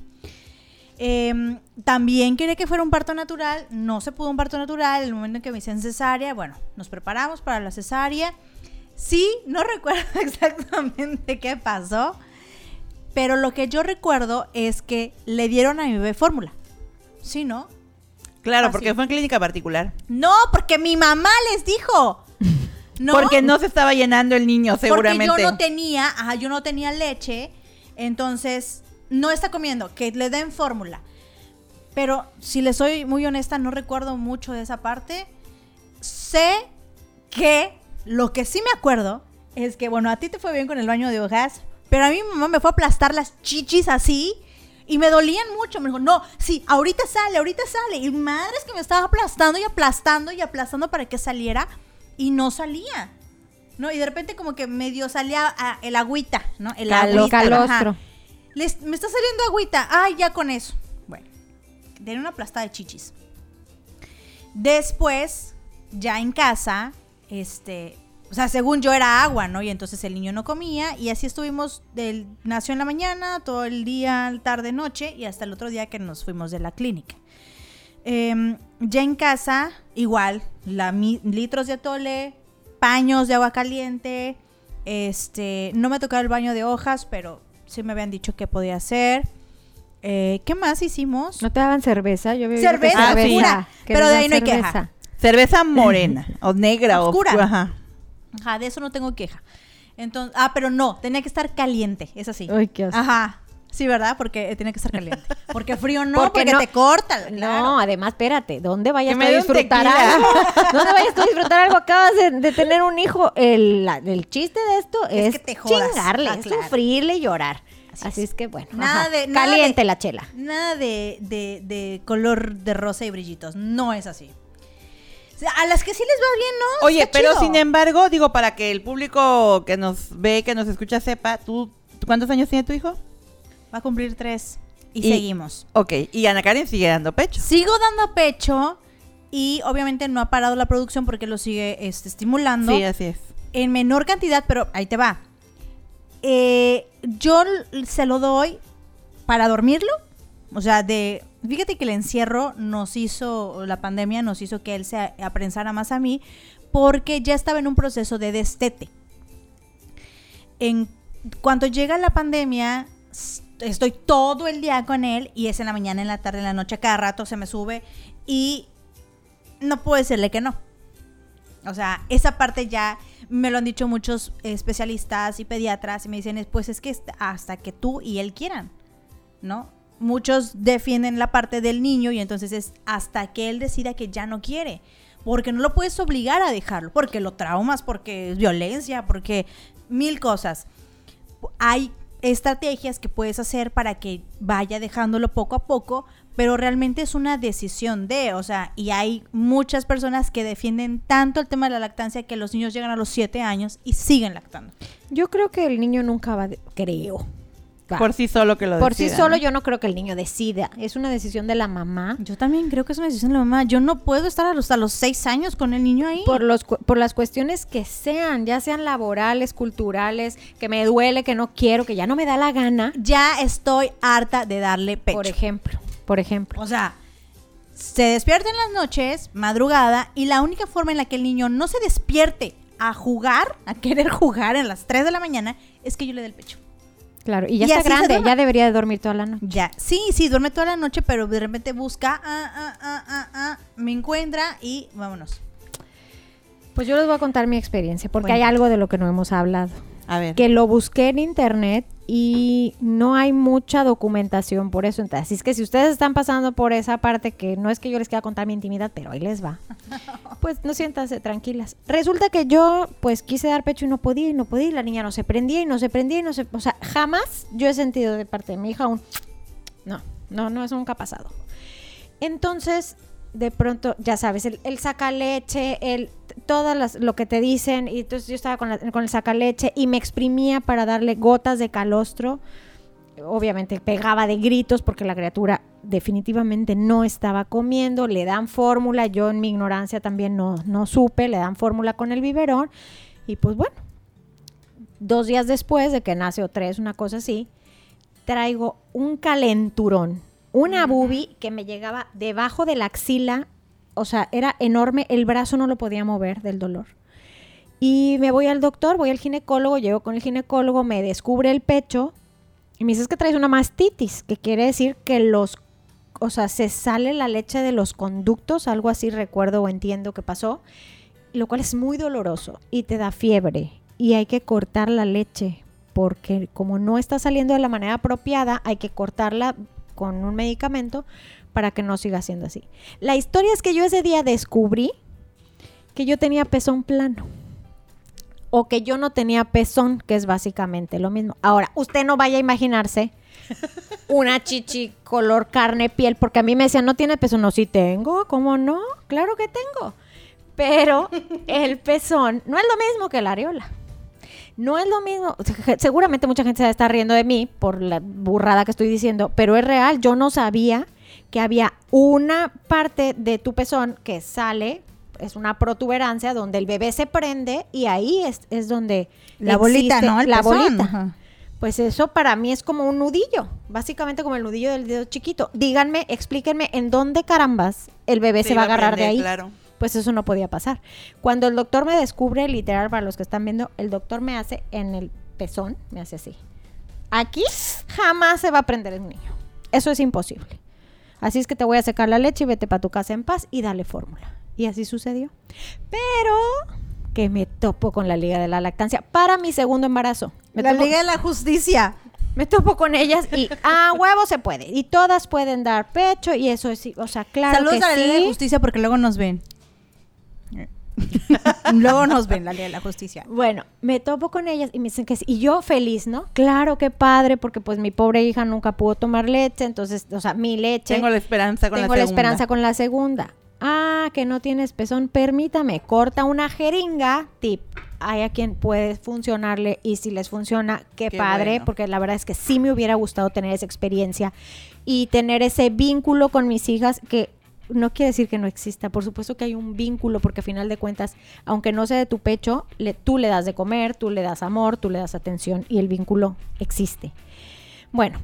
Em, también quería que fuera un parto natural, no se pudo un parto natural, el momento en que me hicieron cesárea, bueno, nos preparamos para la cesárea. Sí, no [laughs] recuerdo exactamente qué pasó, pero lo que yo recuerdo es que le dieron a mi bebé fórmula. ¿Sí, no? Claro, porque fue en clínica particular. No, porque mi mamá les dijo. [laughs] No, Porque no se estaba llenando el niño, seguramente. Porque yo no tenía, ajá, yo no tenía leche, entonces no está comiendo, que le den fórmula. Pero si le soy muy honesta, no recuerdo mucho de esa parte. Sé que lo que sí me acuerdo es que, bueno, a ti te fue bien con el baño de hojas, pero a mi mamá me fue a aplastar las chichis así y me dolían mucho. Me dijo, no, sí, ahorita sale, ahorita sale. Y madre es que me estaba aplastando y aplastando y aplastando para que saliera y no salía. ¿No? Y de repente como que medio salía ah, el agüita, ¿no? El Calo- agüita, calostro. Les- me está saliendo agüita. Ay, ya con eso. Bueno, tenía una aplastada de chichis. Después, ya en casa, este, o sea, según yo era agua, ¿no? Y entonces el niño no comía y así estuvimos, del, nació en la mañana, todo el día, tarde, noche y hasta el otro día que nos fuimos de la clínica. Em, ya en casa, igual, la, mi- litros de atole, paños de agua caliente, este, no me tocaba el baño de hojas, pero sí me habían dicho que podía hacer. Eh, ¿Qué más hicimos? ¿No te daban cerveza? Yo Cerveza, Ah, sí. pura, pero de ahí no hay cerveza. queja. Cerveza morena, [laughs] o negra, Oscura. o Ajá. Ajá, de eso no tengo queja. Entonces, ah, pero no, tenía que estar caliente, es así. Ay, qué asco. Ajá. Sí, ¿verdad? Porque tenía que estar caliente. [laughs] Porque frío no, Porque porque, no- te corta. No, además, espérate, ¿dónde vayas tú a disfrutar algo? [laughs] ¿Dónde vayas tú a disfrutar algo? Acabas de, de tener un hijo. El, la- el chiste de esto Es es, que te jodas. chingarle, Ah, es claro. sufrirle y llorar. Así Así, es. es. que bueno. Nada de- nada Caliente de- la chela. Nada de, de, de color de rosa y brillitos. No es así. A las que sí les va bien, ¿no? Oye, Está pero chido. sin embargo, digo, para que el público que nos ve, que nos escucha, sepa, ¿tú cuántos años tiene tu hijo? Va a cumplir tres. Y, Y- seguimos. Ok, y Ana Karen sigue dando pecho. Sigo dando pecho y obviamente no ha parado la producción porque lo sigue este, estimulando. Sí, así es. en menor cantidad, pero ahí te va. Eh, yo se lo doy para dormirlo. O sea, de. Fíjate que el encierro nos hizo, la pandemia nos hizo que él se aprensara más a mí, porque ya estaba en un proceso de destete. Cuando llega la pandemia, estoy todo el día con él y es en la mañana, en la tarde, en la noche, cada rato se me sube y no puedo decirle que no. O sea, esa parte ya me lo han dicho muchos especialistas y pediatras y me dicen, pues es que hasta que tú y él quieran, ¿no? Muchos defienden la parte del niño y entonces es hasta que él decida que ya no quiere. Porque no lo puedes obligar a dejarlo, porque lo traumas, porque es violencia, porque mil cosas. Hay estrategias que puedes hacer para que vaya dejándolo poco a poco, pero realmente es una decisión de, o sea, y hay muchas personas que defienden tanto el tema de la lactancia que los niños llegan a los 7 años y siguen lactando. Yo creo que el niño nunca va, de- creo. Va. Por sí solo que lo Por sí solo ¿no? yo no creo que el niño decida. Es una decisión de la mamá. Yo también creo que es una decisión de la mamá. Yo no puedo estar a los, a los 6 años con el niño ahí. Por, los, por las cuestiones que sean, ya sean laborales, culturales, que me duele, que no quiero, que ya no me da la gana, Ya estoy harta de darle pecho. por ejemplo. Por ejemplo. O sea, se despierta en las noches, madrugada, y la única forma en la que el niño no se despierte a jugar, a querer jugar en las 3 de la mañana, es que yo le dé el pecho. Claro, y ya Y está grande, ya debería de dormir toda la noche. Ya, sí, sí, duerme toda la noche, pero de repente busca, ah, ah, ah, ah, ah, me encuentra y vámonos. Pues yo les voy a contar mi experiencia, porque Bueno. hay algo de lo que no hemos hablado. A ver. Que lo busqué en internet y no hay mucha documentación por eso. Entonces, así es que si ustedes están pasando por esa parte, que no es que yo les quiera contar mi intimidad, pero ahí les va. [laughs] Pues no siéntanse tranquilas. Resulta que yo, pues quise dar pecho y no podía, y no podía, y la niña no se prendía, y no se prendía, y no se. O sea, jamás yo he sentido de parte de mi hija un. [tsk] No, no, no, eso nunca ha pasado. Entonces, de pronto, ya sabes, el, el saca leche, el, todas las, lo que te dicen, y entonces yo estaba con, la- con el saca leche y me exprimía para darle gotas de calostro. Obviamente pegaba de gritos porque la criatura definitivamente no estaba comiendo, le dan fórmula, yo en mi ignorancia también no, no supe, le dan fórmula con el biberón y pues bueno, dos días después de que nace o tres, una cosa así, traigo un calenturón, una bubi que me llegaba debajo de la axila, o sea, era enorme, el brazo no lo podía mover del dolor. Y me voy al doctor, voy al ginecólogo, llego con el ginecólogo, me descubre el pecho y me dice "Es que traes una mastitis, que quiere decir que los, o sea, se sale la leche de los conductos, algo así recuerdo o entiendo que pasó, lo cual es muy doloroso y te da fiebre y hay que cortar la leche porque como no está saliendo de la manera apropiada, hay que cortarla con un medicamento para que no siga siendo así. La historia es que yo ese día descubrí que yo tenía pezón plano. O que yo no tenía pezón, que es básicamente lo mismo. Ahora, usted no vaya a imaginarse una chichi color carne, piel, porque a mí me decían, no tiene pezón. No, sí tengo, ¿cómo no? Claro que tengo. Pero el pezón no es lo mismo que la areola. No es lo mismo. Seguramente mucha gente se está riendo de mí por la burrada que estoy diciendo, pero es real. Yo no sabía que había una parte de tu pezón que sale, es una protuberancia donde el bebé se prende y ahí es, es donde La bolita, ¿no? El la pezón. bolita. Ajá. Pues eso para mí es como un nudillo, básicamente como el nudillo del dedo chiquito. Díganme, explíquenme en dónde carambas el bebé se, va a agarrar de ahí. Claro. Pues eso no podía pasar. Cuando el doctor me descubre, literal, para los que están viendo, el doctor me hace en el pezón, me hace así. Aquí jamás se va a prender el niño. Eso es imposible. Así es que te voy a secar la leche y vete para tu casa en paz y dale fórmula. Y así sucedió. Pero que me topo con la Liga de la Lactancia para mi segundo embarazo. Me La topo- Liga de la Justicia. me topo con ellas y a [laughs] huevo se puede. Y todas pueden dar pecho y eso es, o sea, claro Saludos que a la Liga de. Justicia porque luego nos ven. [laughs] luego nos ven la Liga de la Justicia. Bueno, me topo con ellas y me dicen que sí. Y yo feliz, ¿no? Claro, qué padre, porque pues mi pobre hija nunca pudo tomar leche, entonces, o sea, mi leche. Tengo la esperanza con tengo la la segunda. esperanza con la segunda. Ah, que no tienes pezón, permítame, corta una jeringa, tip. Hay a quien puede funcionarle y si les funciona, qué, Qué padre, bueno. porque la verdad es que sí me hubiera gustado tener esa experiencia y tener ese vínculo con mis hijas que no quiere decir que no exista, por supuesto que hay un vínculo porque a final de cuentas, aunque no sea de tu pecho, le- tú le das de comer, tú le das amor, tú le das atención y el vínculo existe. Bueno,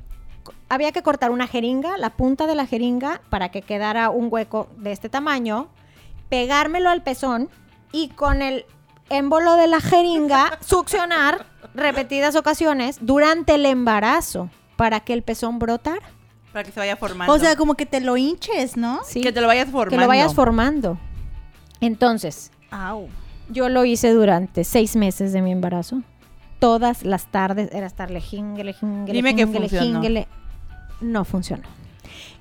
había que cortar una jeringa, la punta de la jeringa, para que quedara un hueco de este tamaño, pegármelo al pezón y con el émbolo de la jeringa [laughs] succionar repetidas ocasiones durante el embarazo para que el pezón brotara. Para que se vaya formando. O sea, como que te lo hinches, ¿no? Sí, que te lo vayas formando. que lo vayas formando. Entonces, Au. yo lo hice durante seis meses de mi embarazo. Todas las tardes era estarle jingle, jingle, Dime que jingle, funcionó. jingle. No funcionó.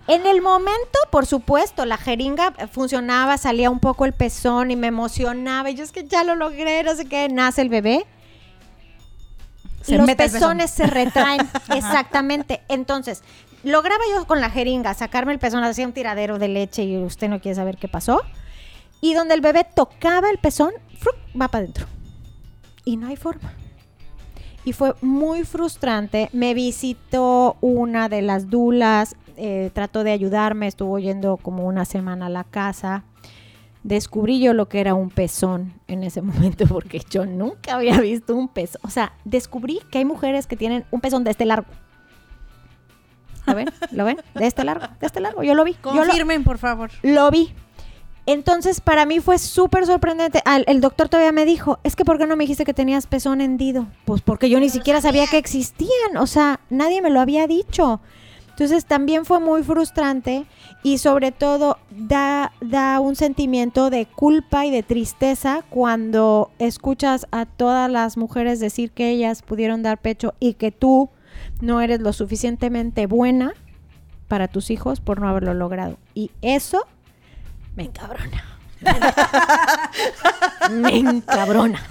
En el momento, por supuesto, la jeringa funcionaba, salía un poco el pezón y me emocionaba. Y yo es que ya lo logré, no sé qué, nace el bebé. Se los mete el pezón. pezones se retraen. [laughs] Exactamente. Entonces, lograba yo con la jeringa sacarme el pezón, hacía un tiradero de leche y usted no quiere saber qué pasó. Y donde el bebé tocaba el pezón, ¡fruc! va para adentro. Y no hay forma. Y fue muy frustrante. Me visitó una de las dulas, eh, trató de ayudarme, estuvo yendo como una semana a la casa. Descubrí yo lo que era un pezón en ese [laughs] momento porque yo nunca había visto un pezón. O sea, descubrí que hay mujeres que tienen un pezón de este largo. ¿Lo ven? ¿Lo ven? De este largo, de este largo. Yo lo vi. Lo, Confirmen, por favor. lo vi. Entonces, para mí fue súper sorprendente. Al- el doctor todavía me dijo, es que ¿por qué no me dijiste que tenías pezón hendido? Pues porque yo ni siquiera sabía que existían. O sea, nadie me lo había dicho. Entonces, también fue muy frustrante y sobre todo da, da un sentimiento de culpa y de tristeza cuando escuchas a todas las mujeres decir que ellas pudieron dar pecho y que tú no eres lo suficientemente buena para tus hijos por no haberlo logrado. Y eso me encabrona. [laughs] me encabrona.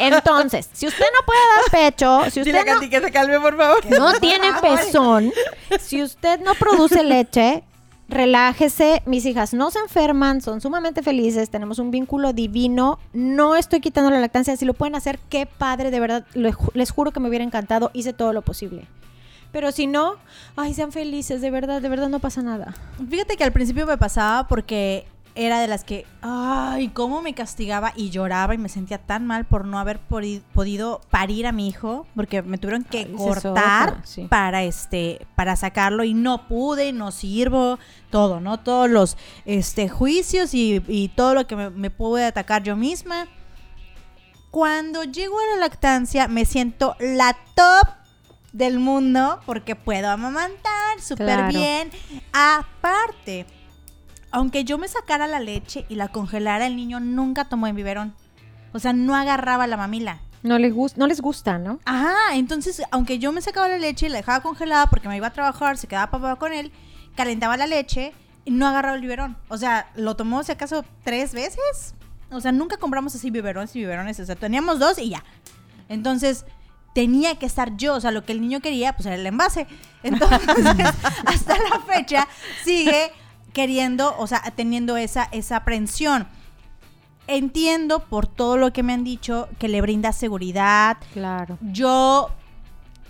Entonces, si usted no puede dar pecho, si Dile a usted no, Katy que se calme, por favor. no tiene [laughs] pezón, si usted no produce leche, relájese. Mis hijas no se enferman, son sumamente felices, tenemos un vínculo divino. No estoy quitando la lactancia. Si lo pueden hacer, qué padre, de verdad. les juro que me hubiera encantado. Hice todo lo posible. Pero si no, ay, sean felices, de verdad, de verdad no pasa nada. Fíjate que al principio me pasaba porque era de las que, ay, cómo me castigaba y lloraba y me sentía tan mal por no haber podi- podido parir a mi hijo, porque me tuvieron que Ay, cortar sí. para este, para sacarlo y no pude, no sirvo, todo, ¿no? Todos los este juicios y, y todo lo que me, me pude atacar yo misma. Cuando llego a la lactancia me siento la top del mundo porque puedo amamantar súper Claro. bien. Aparte, aunque yo me sacara la leche y la congelara, el niño nunca tomó en biberón. O sea, no agarraba la mamila. No les, no les gusta, ¿no? Ajá, entonces, aunque yo me sacaba la leche y la dejaba congelada porque me iba a trabajar, se quedaba papá con él, calentaba la leche y no agarraba el biberón. O sea, lo tomó, si acaso, tres veces. O sea, nunca compramos así biberones y biberones. O sea, teníamos dos y ya. Entonces, tenía que estar yo. O sea, lo que el niño quería, pues era el envase. Entonces, [laughs] hasta la fecha, sigue queriendo, o sea, teniendo esa, esa aprensión. Entiendo por todo lo que me han dicho que le brinda seguridad, Claro. yo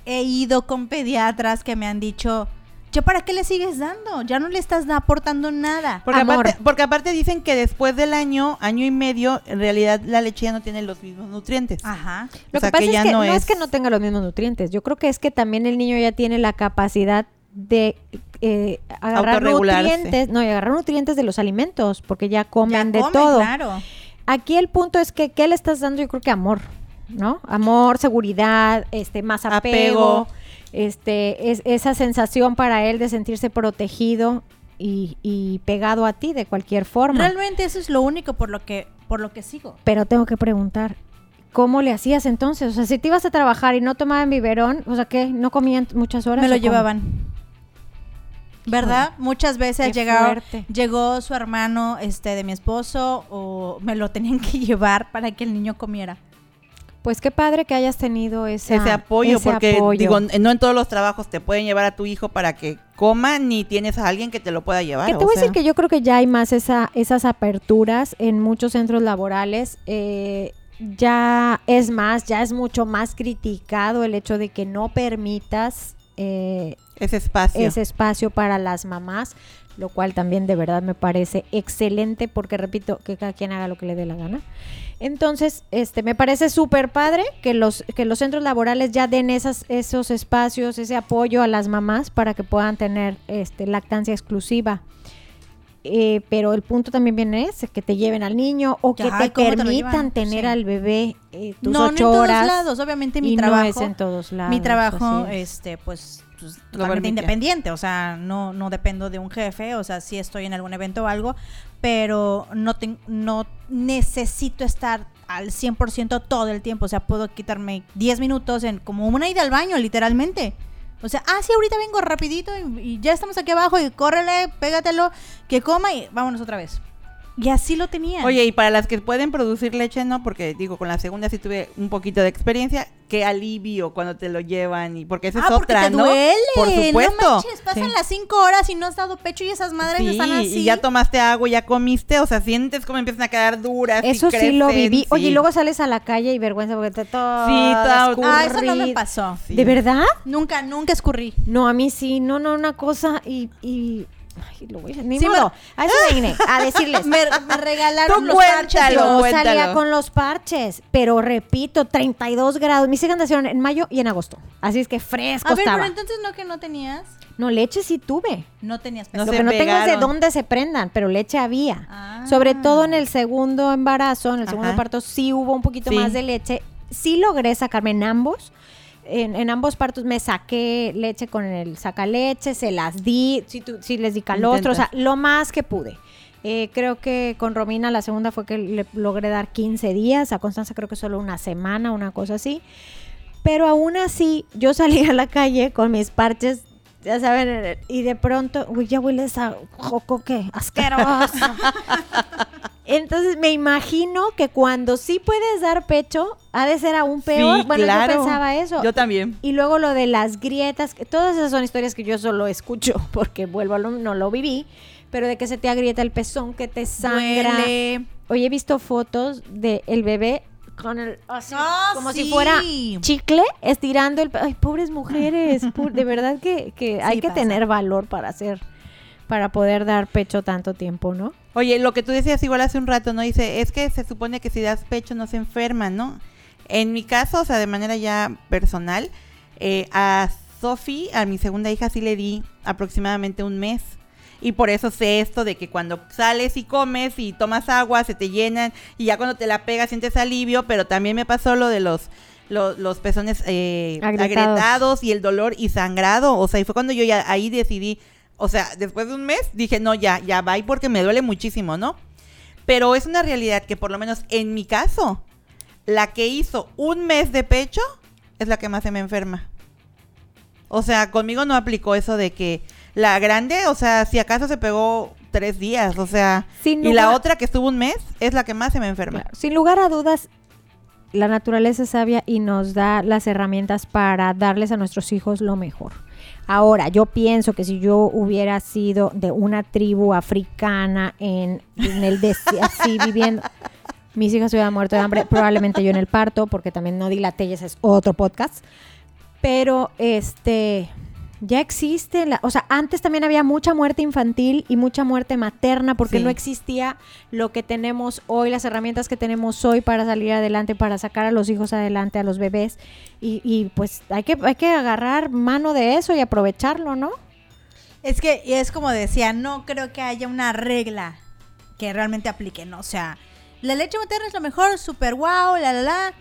he ido con pediatras que me han dicho, ¿ya para qué le sigues dando? Ya no le estás aportando nada. Porque Amor. aparte, porque aparte dicen que después del año, año y medio, en realidad la leche ya no tiene los mismos nutrientes. Ajá. Lo O sea, que pasa que ya es que no no, es... es- que no tenga los mismos nutrientes. Yo creo que es que también el niño ya tiene la capacidad de eh, agarrar nutrientes, no, y agarrar nutrientes de los alimentos, porque ya comen Ya de comen, todo. Claro. Aquí el punto es que ¿qué le estás dando? Yo creo que amor, ¿no? Amor, seguridad, este, más apego, Apego. este, es, esa sensación para él de sentirse protegido y, y pegado a ti de cualquier forma. Realmente eso es lo único por lo que, por lo que sigo. Pero tengo que preguntar, ¿cómo le hacías entonces? O sea, si te ibas a trabajar y no tomaban biberón, o sea, ¿qué? ¿No comían muchas horas? Me lo llevaban. ¿Verdad? Muchas veces fuerte. llegó su hermano este, de mi esposo o me lo tenían [laughs] que llevar para que el niño comiera. Pues qué padre que hayas tenido esa- ese apoyo, ese porque apoyo. digo, no en todos los trabajos te pueden llevar a tu hijo para que coma, ni tienes a alguien que te lo pueda llevar. Que te o voy a decir que yo creo que ya hay más esa, esas aperturas en muchos centros laborales. eh, ya es más, ya es mucho más criticado el hecho de que no permitas eh, ese espacio. ese espacio para las mamás, lo cual también de verdad me parece excelente porque repito que cada quien haga lo que le dé la gana. Entonces, este me parece súper padre que los que los centros laborales ya den esas, esos espacios, ese apoyo a las mamás para que puedan tener este lactancia exclusiva. Eh, pero el punto también viene ese, que te lleven al niño o que te ¿cómo te permitan llevan? tener Sí. al bebé eh, tus no, no en ocho todos horas. lados. Obviamente mi y trabajo. no es en todos lados. mi trabajo, es. este, pues, pues, Lo totalmente independiente, o sea, no, no dependo de un jefe, o sea, sí estoy en algún evento o algo, pero no, ten- no necesito estar al 100% todo el tiempo, o sea, puedo quitarme 10 minutos en como una ida al baño, literalmente. O sea, ah, ahorita vengo rapidito y, y ya estamos aquí abajo y córrele, pégatelo, que coma y vámonos otra vez. Y así lo tenían. Oye, y para las que pueden producir leche, no, porque digo, con la segunda sí tuve un poquito de experiencia. Qué alivio cuando te lo llevan y porque esa ah, es porque otra, te ¿no? duele. Por supuesto. No manches, pasan Sí. las cinco horas y no has dado pecho y esas madres Sí, están así. y ya tomaste agua, ya comiste, o sea, sientes como empiezan a quedar duras. y Eso sí lo viví. Oye, sí. y luego sales a la calle y vergüenza porque te todo todo- Ah, eso no me pasó. Sí. ¿De verdad? Nunca, nunca escurrí. No, a mí sí. No, no, una cosa y... y... Ay, lo voy a... Ni Sí, modo. A eso vine, a [laughs] decirles. Me, me regalaron los parches. cuéntalo. Yo cuéntalo. salía con los parches, pero repito, 32 grados. Mis hijas nacieron en mayo y en agosto. Así es que fresco A ver, estaba. pero entonces no que no tenías. No, leche sí tuve. No tenías No. Lo que no tengo es de dónde se prendan, pero leche había. Ah. Sobre todo en el segundo embarazo, en el segundo Ajá. parto, sí hubo un poquito Sí. más de leche. Sí logré sacarme en ambos. En, en ambos partos me saqué leche con el sacaleche, se las di, tu- sí les di calostro, o sea, lo más que pude. Eh, creo que con Romina la segunda fue que le logré dar 15 días, a Constanza creo que solo una semana, una cosa así. Pero aún así, yo salí a la calle con mis parches, ya saben, y de pronto, uy, ya hueles a jocoque, asqueroso. [laughs] Entonces me imagino que cuando sí puedes dar pecho, ha de ser aún peor. Sí, bueno, claro. yo pensaba eso. Yo también. Y luego lo de las grietas, que todas esas son historias que yo solo escucho [laughs] porque vuelvo a lo, no lo viví, pero de que se te agrieta el pezón, que te sangra. Duele. Oye, he visto fotos de el bebé con el así, Ah, como sí. si fuera chicle estirando el ay pobres mujeres [laughs] de verdad que, que hay que pasa. tener valor para hacer para poder dar pecho tanto tiempo no Oye, lo que tú decías igual hace un rato, ¿no? Dice, es que se supone que si das pecho no se enferma, ¿no? En mi caso, o sea, de manera ya personal, eh, a Sofi, a mi segunda hija, sí le di aproximadamente un mes. Y por eso sé esto de que cuando sales y comes y tomas agua, se te llenan y ya cuando te la pegas sientes alivio, pero también me pasó lo de los, lo- los pezones eh, Agrietados. agrietados y el dolor y sangrado. O sea, y fue cuando yo ya ahí decidí, o sea, después de un mes dije, no, ya, ya va porque me duele muchísimo, ¿no? Pero es una realidad que por lo menos en mi caso, la que hizo un mes de pecho es la que más se me enferma. O sea, conmigo no aplicó eso de que la grande, o sea, si acaso se pegó tres días, o sea, Sin y la otra que estuvo un mes es la que más se me enferma. Sin lugar a dudas la naturaleza es sabia y nos da las herramientas para darles a nuestros hijos lo mejor. Ahora, yo pienso que si yo hubiera sido de una tribu africana en, el desierto, [laughs] así viviendo, mis hijas hubieran muerto de hambre, probablemente yo en el parto, porque también no dilaté ese es otro podcast. Pero este ya existe, la, o sea, antes también había mucha muerte infantil y mucha muerte materna porque Sí. no existía lo que tenemos hoy, las herramientas que tenemos hoy para salir adelante, para sacar a los hijos adelante, a los bebés y, y, pues hay que hay que agarrar mano de eso y aprovecharlo, ¿no? Es que es como decía, no creo que haya una regla que realmente aplique, ¿no? O sea, la leche materna es lo mejor, súper guau, la la la.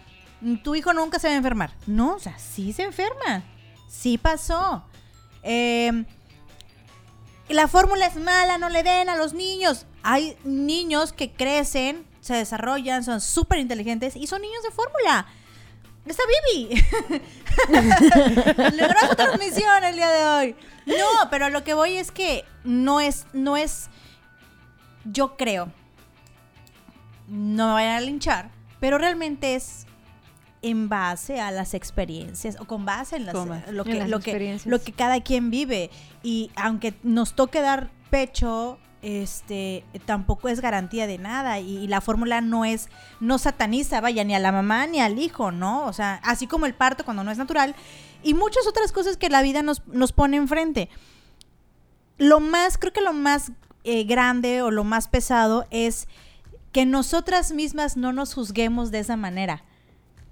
Tu hijo nunca se va a enfermar. No, o sea, sí se enferma. Sí pasó. Eh, la fórmula es mala, no le den a los niños. Hay niños que crecen, se desarrollan, son súper inteligentes y son niños de fórmula. Está Bibi. [laughs] Logró su transmisión el día de hoy. No, pero lo que voy es que no es, no es, yo creo, no me vayan a linchar, pero realmente es en base a las experiencias o con base en, las- lo, En que, las lo, que, experiencias. lo que cada quien vive. Y aunque nos toque dar pecho, este tampoco es garantía de nada. Y, y la fórmula no es, no sataniza, vaya, ni a la mamá ni al hijo, ¿no? O sea, así como el parto cuando no es natural. Y muchas otras cosas que la vida nos, nos pone enfrente. Lo más, creo que lo más eh, grande o lo más pesado es que nosotras mismas no nos juzguemos de esa manera.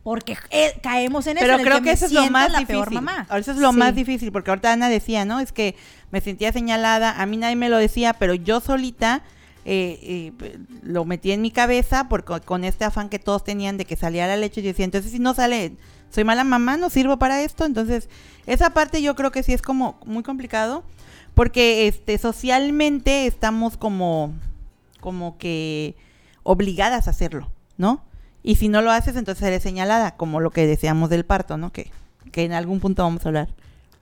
Porque eh, caemos en eso. Pero en el creo que que, eso es lo más la difícil. peor mamá. Eso es lo Sí. más difícil, porque ahorita Ana decía, ¿no? Es que me sentía señalada, a mí nadie me lo decía, pero yo solita eh, eh, lo metí en mi cabeza porque con este afán que todos tenían de que salía la leche. Yo decía, entonces si no sale, soy mala mamá, no sirvo para esto. Entonces, esa parte yo creo que sí es como muy complicado, porque este socialmente estamos como, como que obligadas a hacerlo, ¿no? Y si no lo haces, entonces eres señalada, como lo que deseamos del parto, ¿no? Que, que en algún punto vamos a hablar.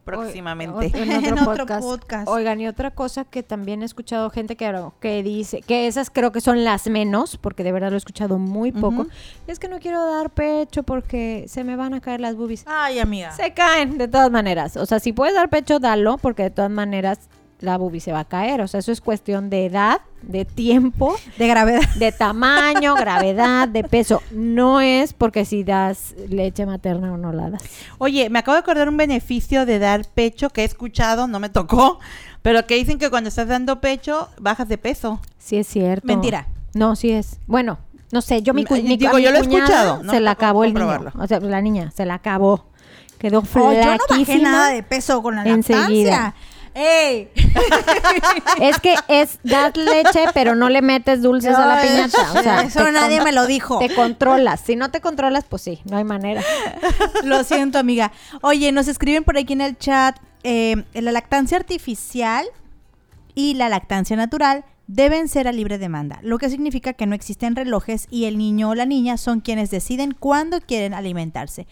próximamente. O- [laughs] en otro, En otro podcast. Oigan, y otra cosa que también he escuchado gente que, que dice, que esas creo que son las menos, porque de verdad lo he escuchado muy poco, es que no quiero dar pecho porque se me van a caer las boobies. Ay, amiga. Se caen de todas maneras. O sea, si puedes dar pecho, dalo, porque de todas maneras la boobie se va a caer. O sea, eso es cuestión de edad, de tiempo, De gravedad. de tamaño, gravedad, de peso. No es porque si das leche materna o no la das. Oye, me acabo de acordar un beneficio de dar pecho que he escuchado, no me tocó, pero que dicen que cuando estás dando pecho bajas de peso. Sí es cierto. Mentira. No, sí es. Bueno, no sé, yo mi, cu- mi- digo, mi yo lo he escuchado, no se la acabó el niño. O sea, la niña se la acabó. Quedó Oh, yo no bajé flaquísima. nada de peso con la Enseguida. ¡Ey! [laughs] Es que es dar leche, pero no le metes dulces a la piñata. O sea, [laughs] eso nadie me lo dijo. Te controlas. Si no te controlas, pues sí, no hay manera. [laughs] Lo siento, amiga. Oye, nos escriben por aquí en el chat, eh, la lactancia artificial y la lactancia natural deben ser a libre demanda, lo que significa que no existen relojes y el niño o la niña son quienes deciden cuándo quieren alimentarse.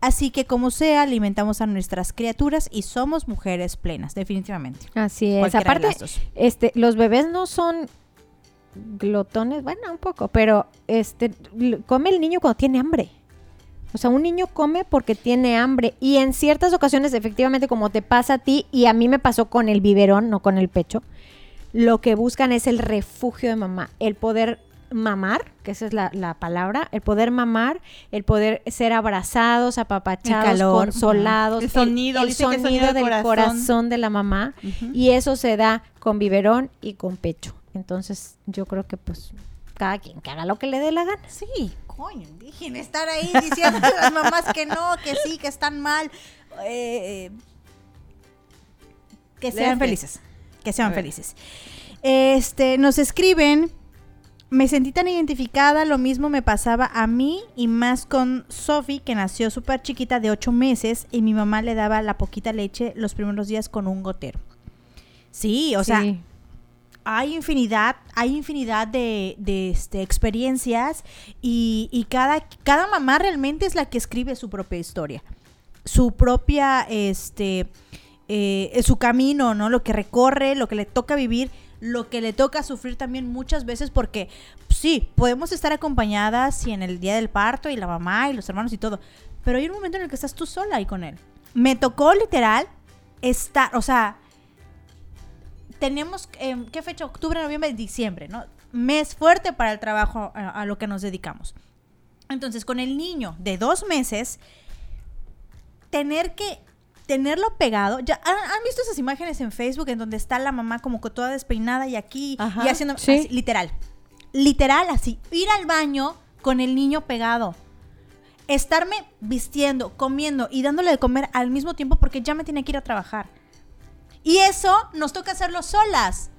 Así que como sea, alimentamos a nuestras criaturas y somos mujeres plenas, definitivamente. Así es. Cualquiera Aparte, este, los bebés no son glotones, bueno, un poco, pero este come el niño cuando tiene hambre. O sea, un niño come porque tiene hambre y en ciertas ocasiones, efectivamente, como te pasa a ti y a mí me pasó con el biberón, no con el pecho, lo que buscan es el refugio de mamá, el poder mamar, que esa es la, la palabra, el poder mamar, el poder ser abrazados, apapachados, calor, consolados, el sonido, el, el del corazón. corazón de la mamá y eso se da con biberón y con pecho. Entonces, yo creo que pues cada quien que haga lo que le dé la gana. Sí, coño, dejen estar ahí diciendo a las mamás que no, que sí, que están mal. Eh, que sean felices. Que sean felices. Este, nos escriben. Me sentí tan identificada, lo mismo me pasaba a mí y más con Sophie, que nació súper chiquita de 8 meses y mi mamá le daba la poquita leche los primeros días con un gotero. Sí, o sea, hay infinidad, hay infinidad de, de, este, experiencias y, y cada, cada mamá realmente es la que escribe su propia historia, su propia, este, eh, su camino, ¿no? Lo que recorre, lo que le toca vivir, lo que le toca sufrir también muchas veces porque sí, podemos estar acompañadas y en el día del parto y la mamá y los hermanos y todo, pero hay un momento en el que estás tú sola ahí con él. Me tocó literal estar, o sea, tenemos, eh, ¿qué fecha? Octubre, noviembre, diciembre, ¿no? Mes fuerte para el trabajo a, a lo que nos dedicamos. Entonces, con el niño de dos meses, tener que tenerlo pegado. Ya, ¿han, han visto esas imágenes en Facebook en donde está la mamá como que toda despeinada y aquí Ajá, y haciendo sí. así, literal. Literal así, ir al baño con el niño pegado. Estarme vistiendo, comiendo y dándole de comer al mismo tiempo porque ya me tiene que ir a trabajar. Y eso nos toca hacerlo solas.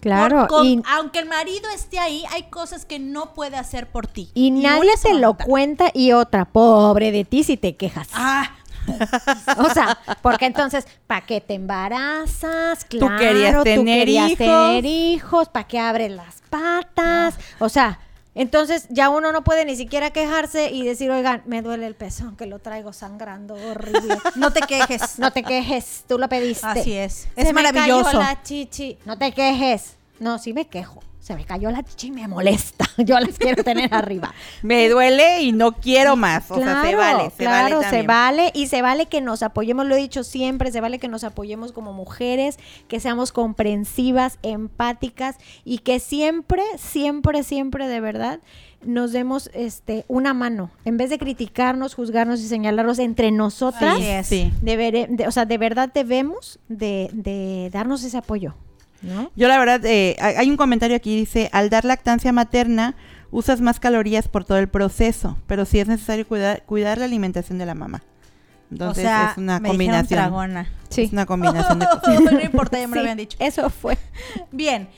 Claro, con- y, aunque el marido esté ahí, hay cosas que no puede hacer por ti. y una nadie se te lo cuenta y otra, pobre de ti si te quejas. Ah, O sea, porque entonces, ¿para qué te embarazas? Claro, querías tener querías hijos. tener hijos, ¿para qué abres las patas? O sea, entonces ya uno no puede ni siquiera quejarse y decir, oigan, me duele el pezón, que lo traigo sangrando horrible. [laughs] no te quejes. No te quejes, tú lo pediste. Así es. Se Es me maravilloso. cayó la chichi. No te quejes. No, sí me quejo. Se me cayó la chichi y me molesta. [laughs] Yo las quiero tener arriba. [laughs] Me duele y no quiero más. O sea, se vale, se claro, vale se vale y se vale que nos apoyemos, lo he dicho siempre, se vale que nos apoyemos como mujeres, que seamos comprensivas, empáticas y que siempre, siempre, siempre de verdad nos demos este una mano, en vez de criticarnos, juzgarnos y señalarnos entre nosotras. Sí. de- o sea, de verdad debemos de, de darnos ese apoyo, ¿no? Yo la verdad, eh, hay un comentario aquí, dice, al dar lactancia materna, usas más calorías por todo el proceso, pero sí es necesario cuidar, cuidar la alimentación de la mamá. Entonces o sea, es una me combinación. dragona. Sí. Es una [laughs] combinación de [laughs] cosas. no importa, ya me lo habían dicho. Eso fue. Bien,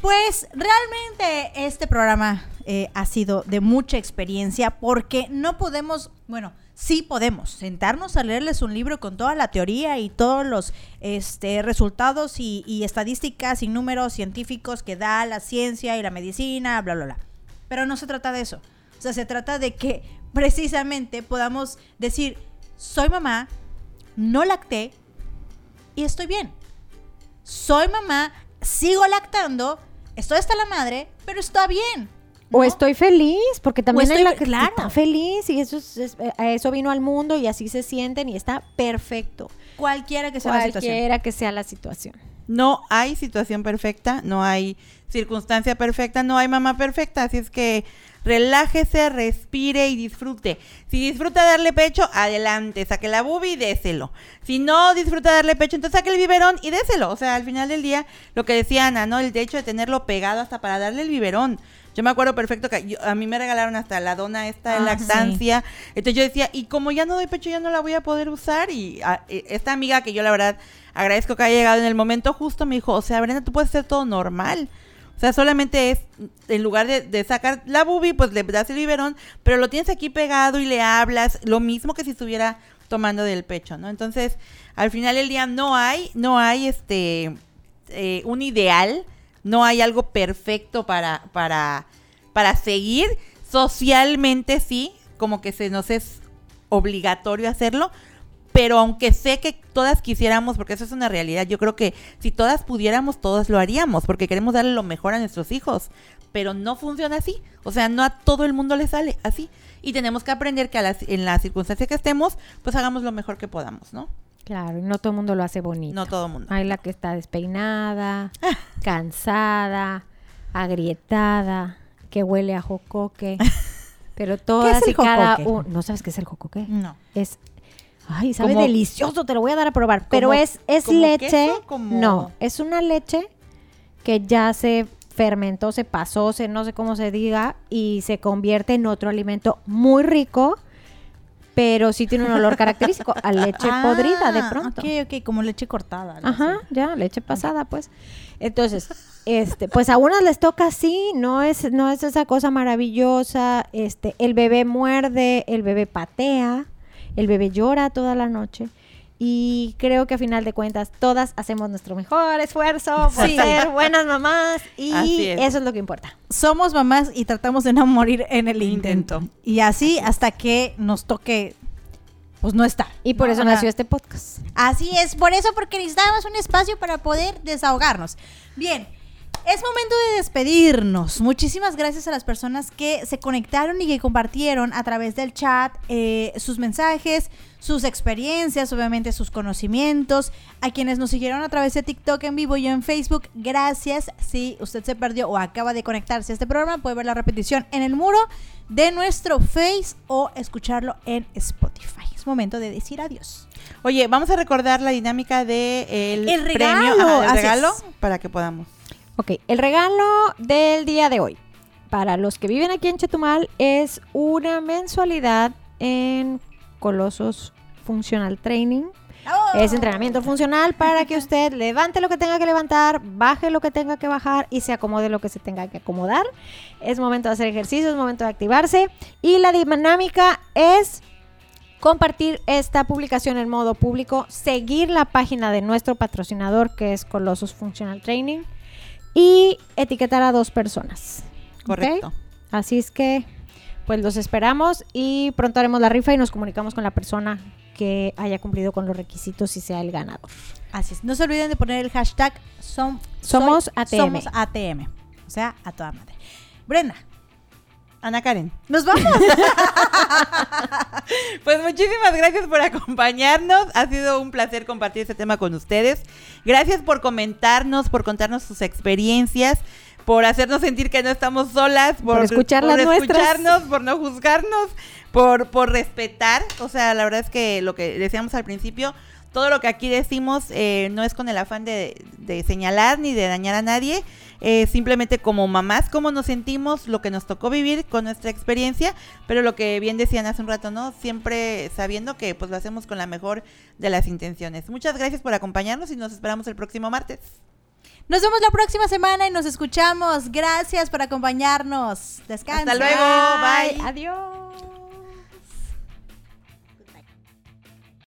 pues realmente este programa eh, ha sido de mucha experiencia porque no podemos, bueno, sí podemos sentarnos a leerles un libro con toda la teoría y todos los este, resultados y, y estadísticas y números científicos que da la ciencia y la medicina, bla, bla, bla. Pero no se trata de eso. O sea, se trata de que [laughs] precisamente podamos decir, soy mamá, no lacté, y estoy bien. Soy mamá, sigo lactando, estoy hasta la madre, pero está bien. O estoy feliz, porque también hay la que claro. está feliz y eso, es- es- eh, a eso vino al mundo y así se sienten y está perfecto. Cualquiera que sea la situación. Cualquiera que sea la situación. No hay situación perfecta, no hay circunstancia perfecta, no hay mamá perfecta, así es que relájese, respire y disfrute. Si disfruta darle pecho, adelante, saque la bubi y déselo. Si no disfruta darle pecho, entonces saque el biberón y déselo. O sea, al final del día, lo que decía Ana, ¿no? El hecho de tenerlo pegado hasta para darle el biberón. Yo me acuerdo perfecto que yo- a mí me regalaron hasta la dona esta de Ah, lactancia. Entonces yo decía, y como ya no doy pecho, ya no la voy a poder usar. Y a- e- esta amiga que yo la verdad agradezco que haya llegado en el momento justo, me dijo, o sea, Brenda, tú puedes hacer todo normal. O sea, solamente es, en lugar de, de sacar la bubi, pues le das el biberón, pero lo tienes aquí pegado y le hablas, lo mismo que si estuviera tomando del pecho, ¿no? Entonces, al final del día no hay, no hay este, eh, un ideal, no hay algo perfecto para, para, para seguir. Socialmente sí, como que se nos es obligatorio hacerlo, pero aunque sé que todas quisiéramos, porque eso es una realidad, yo creo que si todas pudiéramos, todas lo haríamos, porque queremos darle lo mejor a nuestros hijos, pero no funciona así, o sea, no a todo el mundo le sale así, y tenemos que aprender que a las- en la circunstancia que estemos, pues hagamos lo mejor que podamos, ¿no? Claro, y no todo el mundo lo hace bonito. No todo el mundo. Hay la que está despeinada, [laughs] cansada, agrietada, que huele a jocoque. [laughs] Pero todas el y cada uno. ¿No sabes qué es el jocoque? No. Es. Ay, sabe Como- delicioso, te lo voy a dar a probar. Pero como- es, es como leche. queso, No, es una leche que ya se fermentó, se pasó, se, no sé cómo se diga, y se convierte en otro alimento muy rico, pero sí tiene un olor característico a leche podrida de Ah, pronto. Ok, ok, como leche cortada. Ajá, ya, leche pasada, pues. Entonces, este, pues a unas les toca así, no es, no es esa cosa maravillosa. Este, el bebé muerde, el bebé patea, el bebé llora toda la noche. Y creo que a final de cuentas todas hacemos nuestro mejor esfuerzo por Sí. ser buenas mamás y es. eso es lo que importa. Somos mamás y tratamos de no morir en el intento. Y así hasta que nos toque, pues no estar. Y por ¿no? eso nació este podcast. Así es, por eso, porque necesitábamos un espacio para poder desahogarnos. Bien, es momento de despedirnos. Muchísimas gracias a las personas que se conectaron y que compartieron a través del chat eh, sus mensajes, sus experiencias, obviamente sus conocimientos. A quienes nos siguieron a través de TikTok en vivo y en Facebook, gracias. Si usted se perdió o acaba de conectarse a este programa, puede ver la repetición en el muro de nuestro Face o escucharlo en Spotify. Es momento de decir adiós. Oye, vamos a recordar la dinámica de el, El premio, ajá, del regalo, para que podamos. Ok, el regalo del día de hoy para los que viven aquí en Chetumal es una mensualidad en Colosos Functional Training. Es entrenamiento funcional para que usted [laughs] levante lo que tenga que levantar, baje lo que tenga que bajar y se acomode lo que se tenga que acomodar. Es momento de hacer ejercicio, es momento de activarse. Y la dinámica es compartir esta publicación en modo público, seguir la página de nuestro patrocinador que es Colosos Functional Training y etiquetar a dos personas. Correcto. Así es que, pues los esperamos y pronto haremos la rifa y nos comunicamos con la persona que haya cumplido con los requisitos y sea el ganador. Así es. No se olviden de poner el hashtag som- Somos soy- ATM. Somos ATM. O sea, a toda madre. Brenda, Ana Karen. nos vamos. [laughs] Pues muchísimas gracias por acompañarnos. Ha sido un placer compartir este tema con ustedes. Gracias por comentarnos, por contarnos sus experiencias, por hacernos sentir que no estamos solas, por, Por escuchar por las nuestras. escucharnos, por no juzgarnos, por, por respetar. O sea, la verdad es que lo que decíamos al principio, todo lo que aquí decimos eh, no es con el afán de, de señalar ni de dañar a nadie. eh, simplemente como mamás, cómo nos sentimos, lo que nos tocó vivir con nuestra experiencia, pero lo que bien decían hace un rato, ¿no? Siempre sabiendo que pues lo hacemos con la mejor de las intenciones. Muchas gracias por acompañarnos y nos esperamos el próximo martes. Nos vemos la próxima semana y nos escuchamos. Gracias por acompañarnos. Descansa. Hasta luego. Bye. Adiós.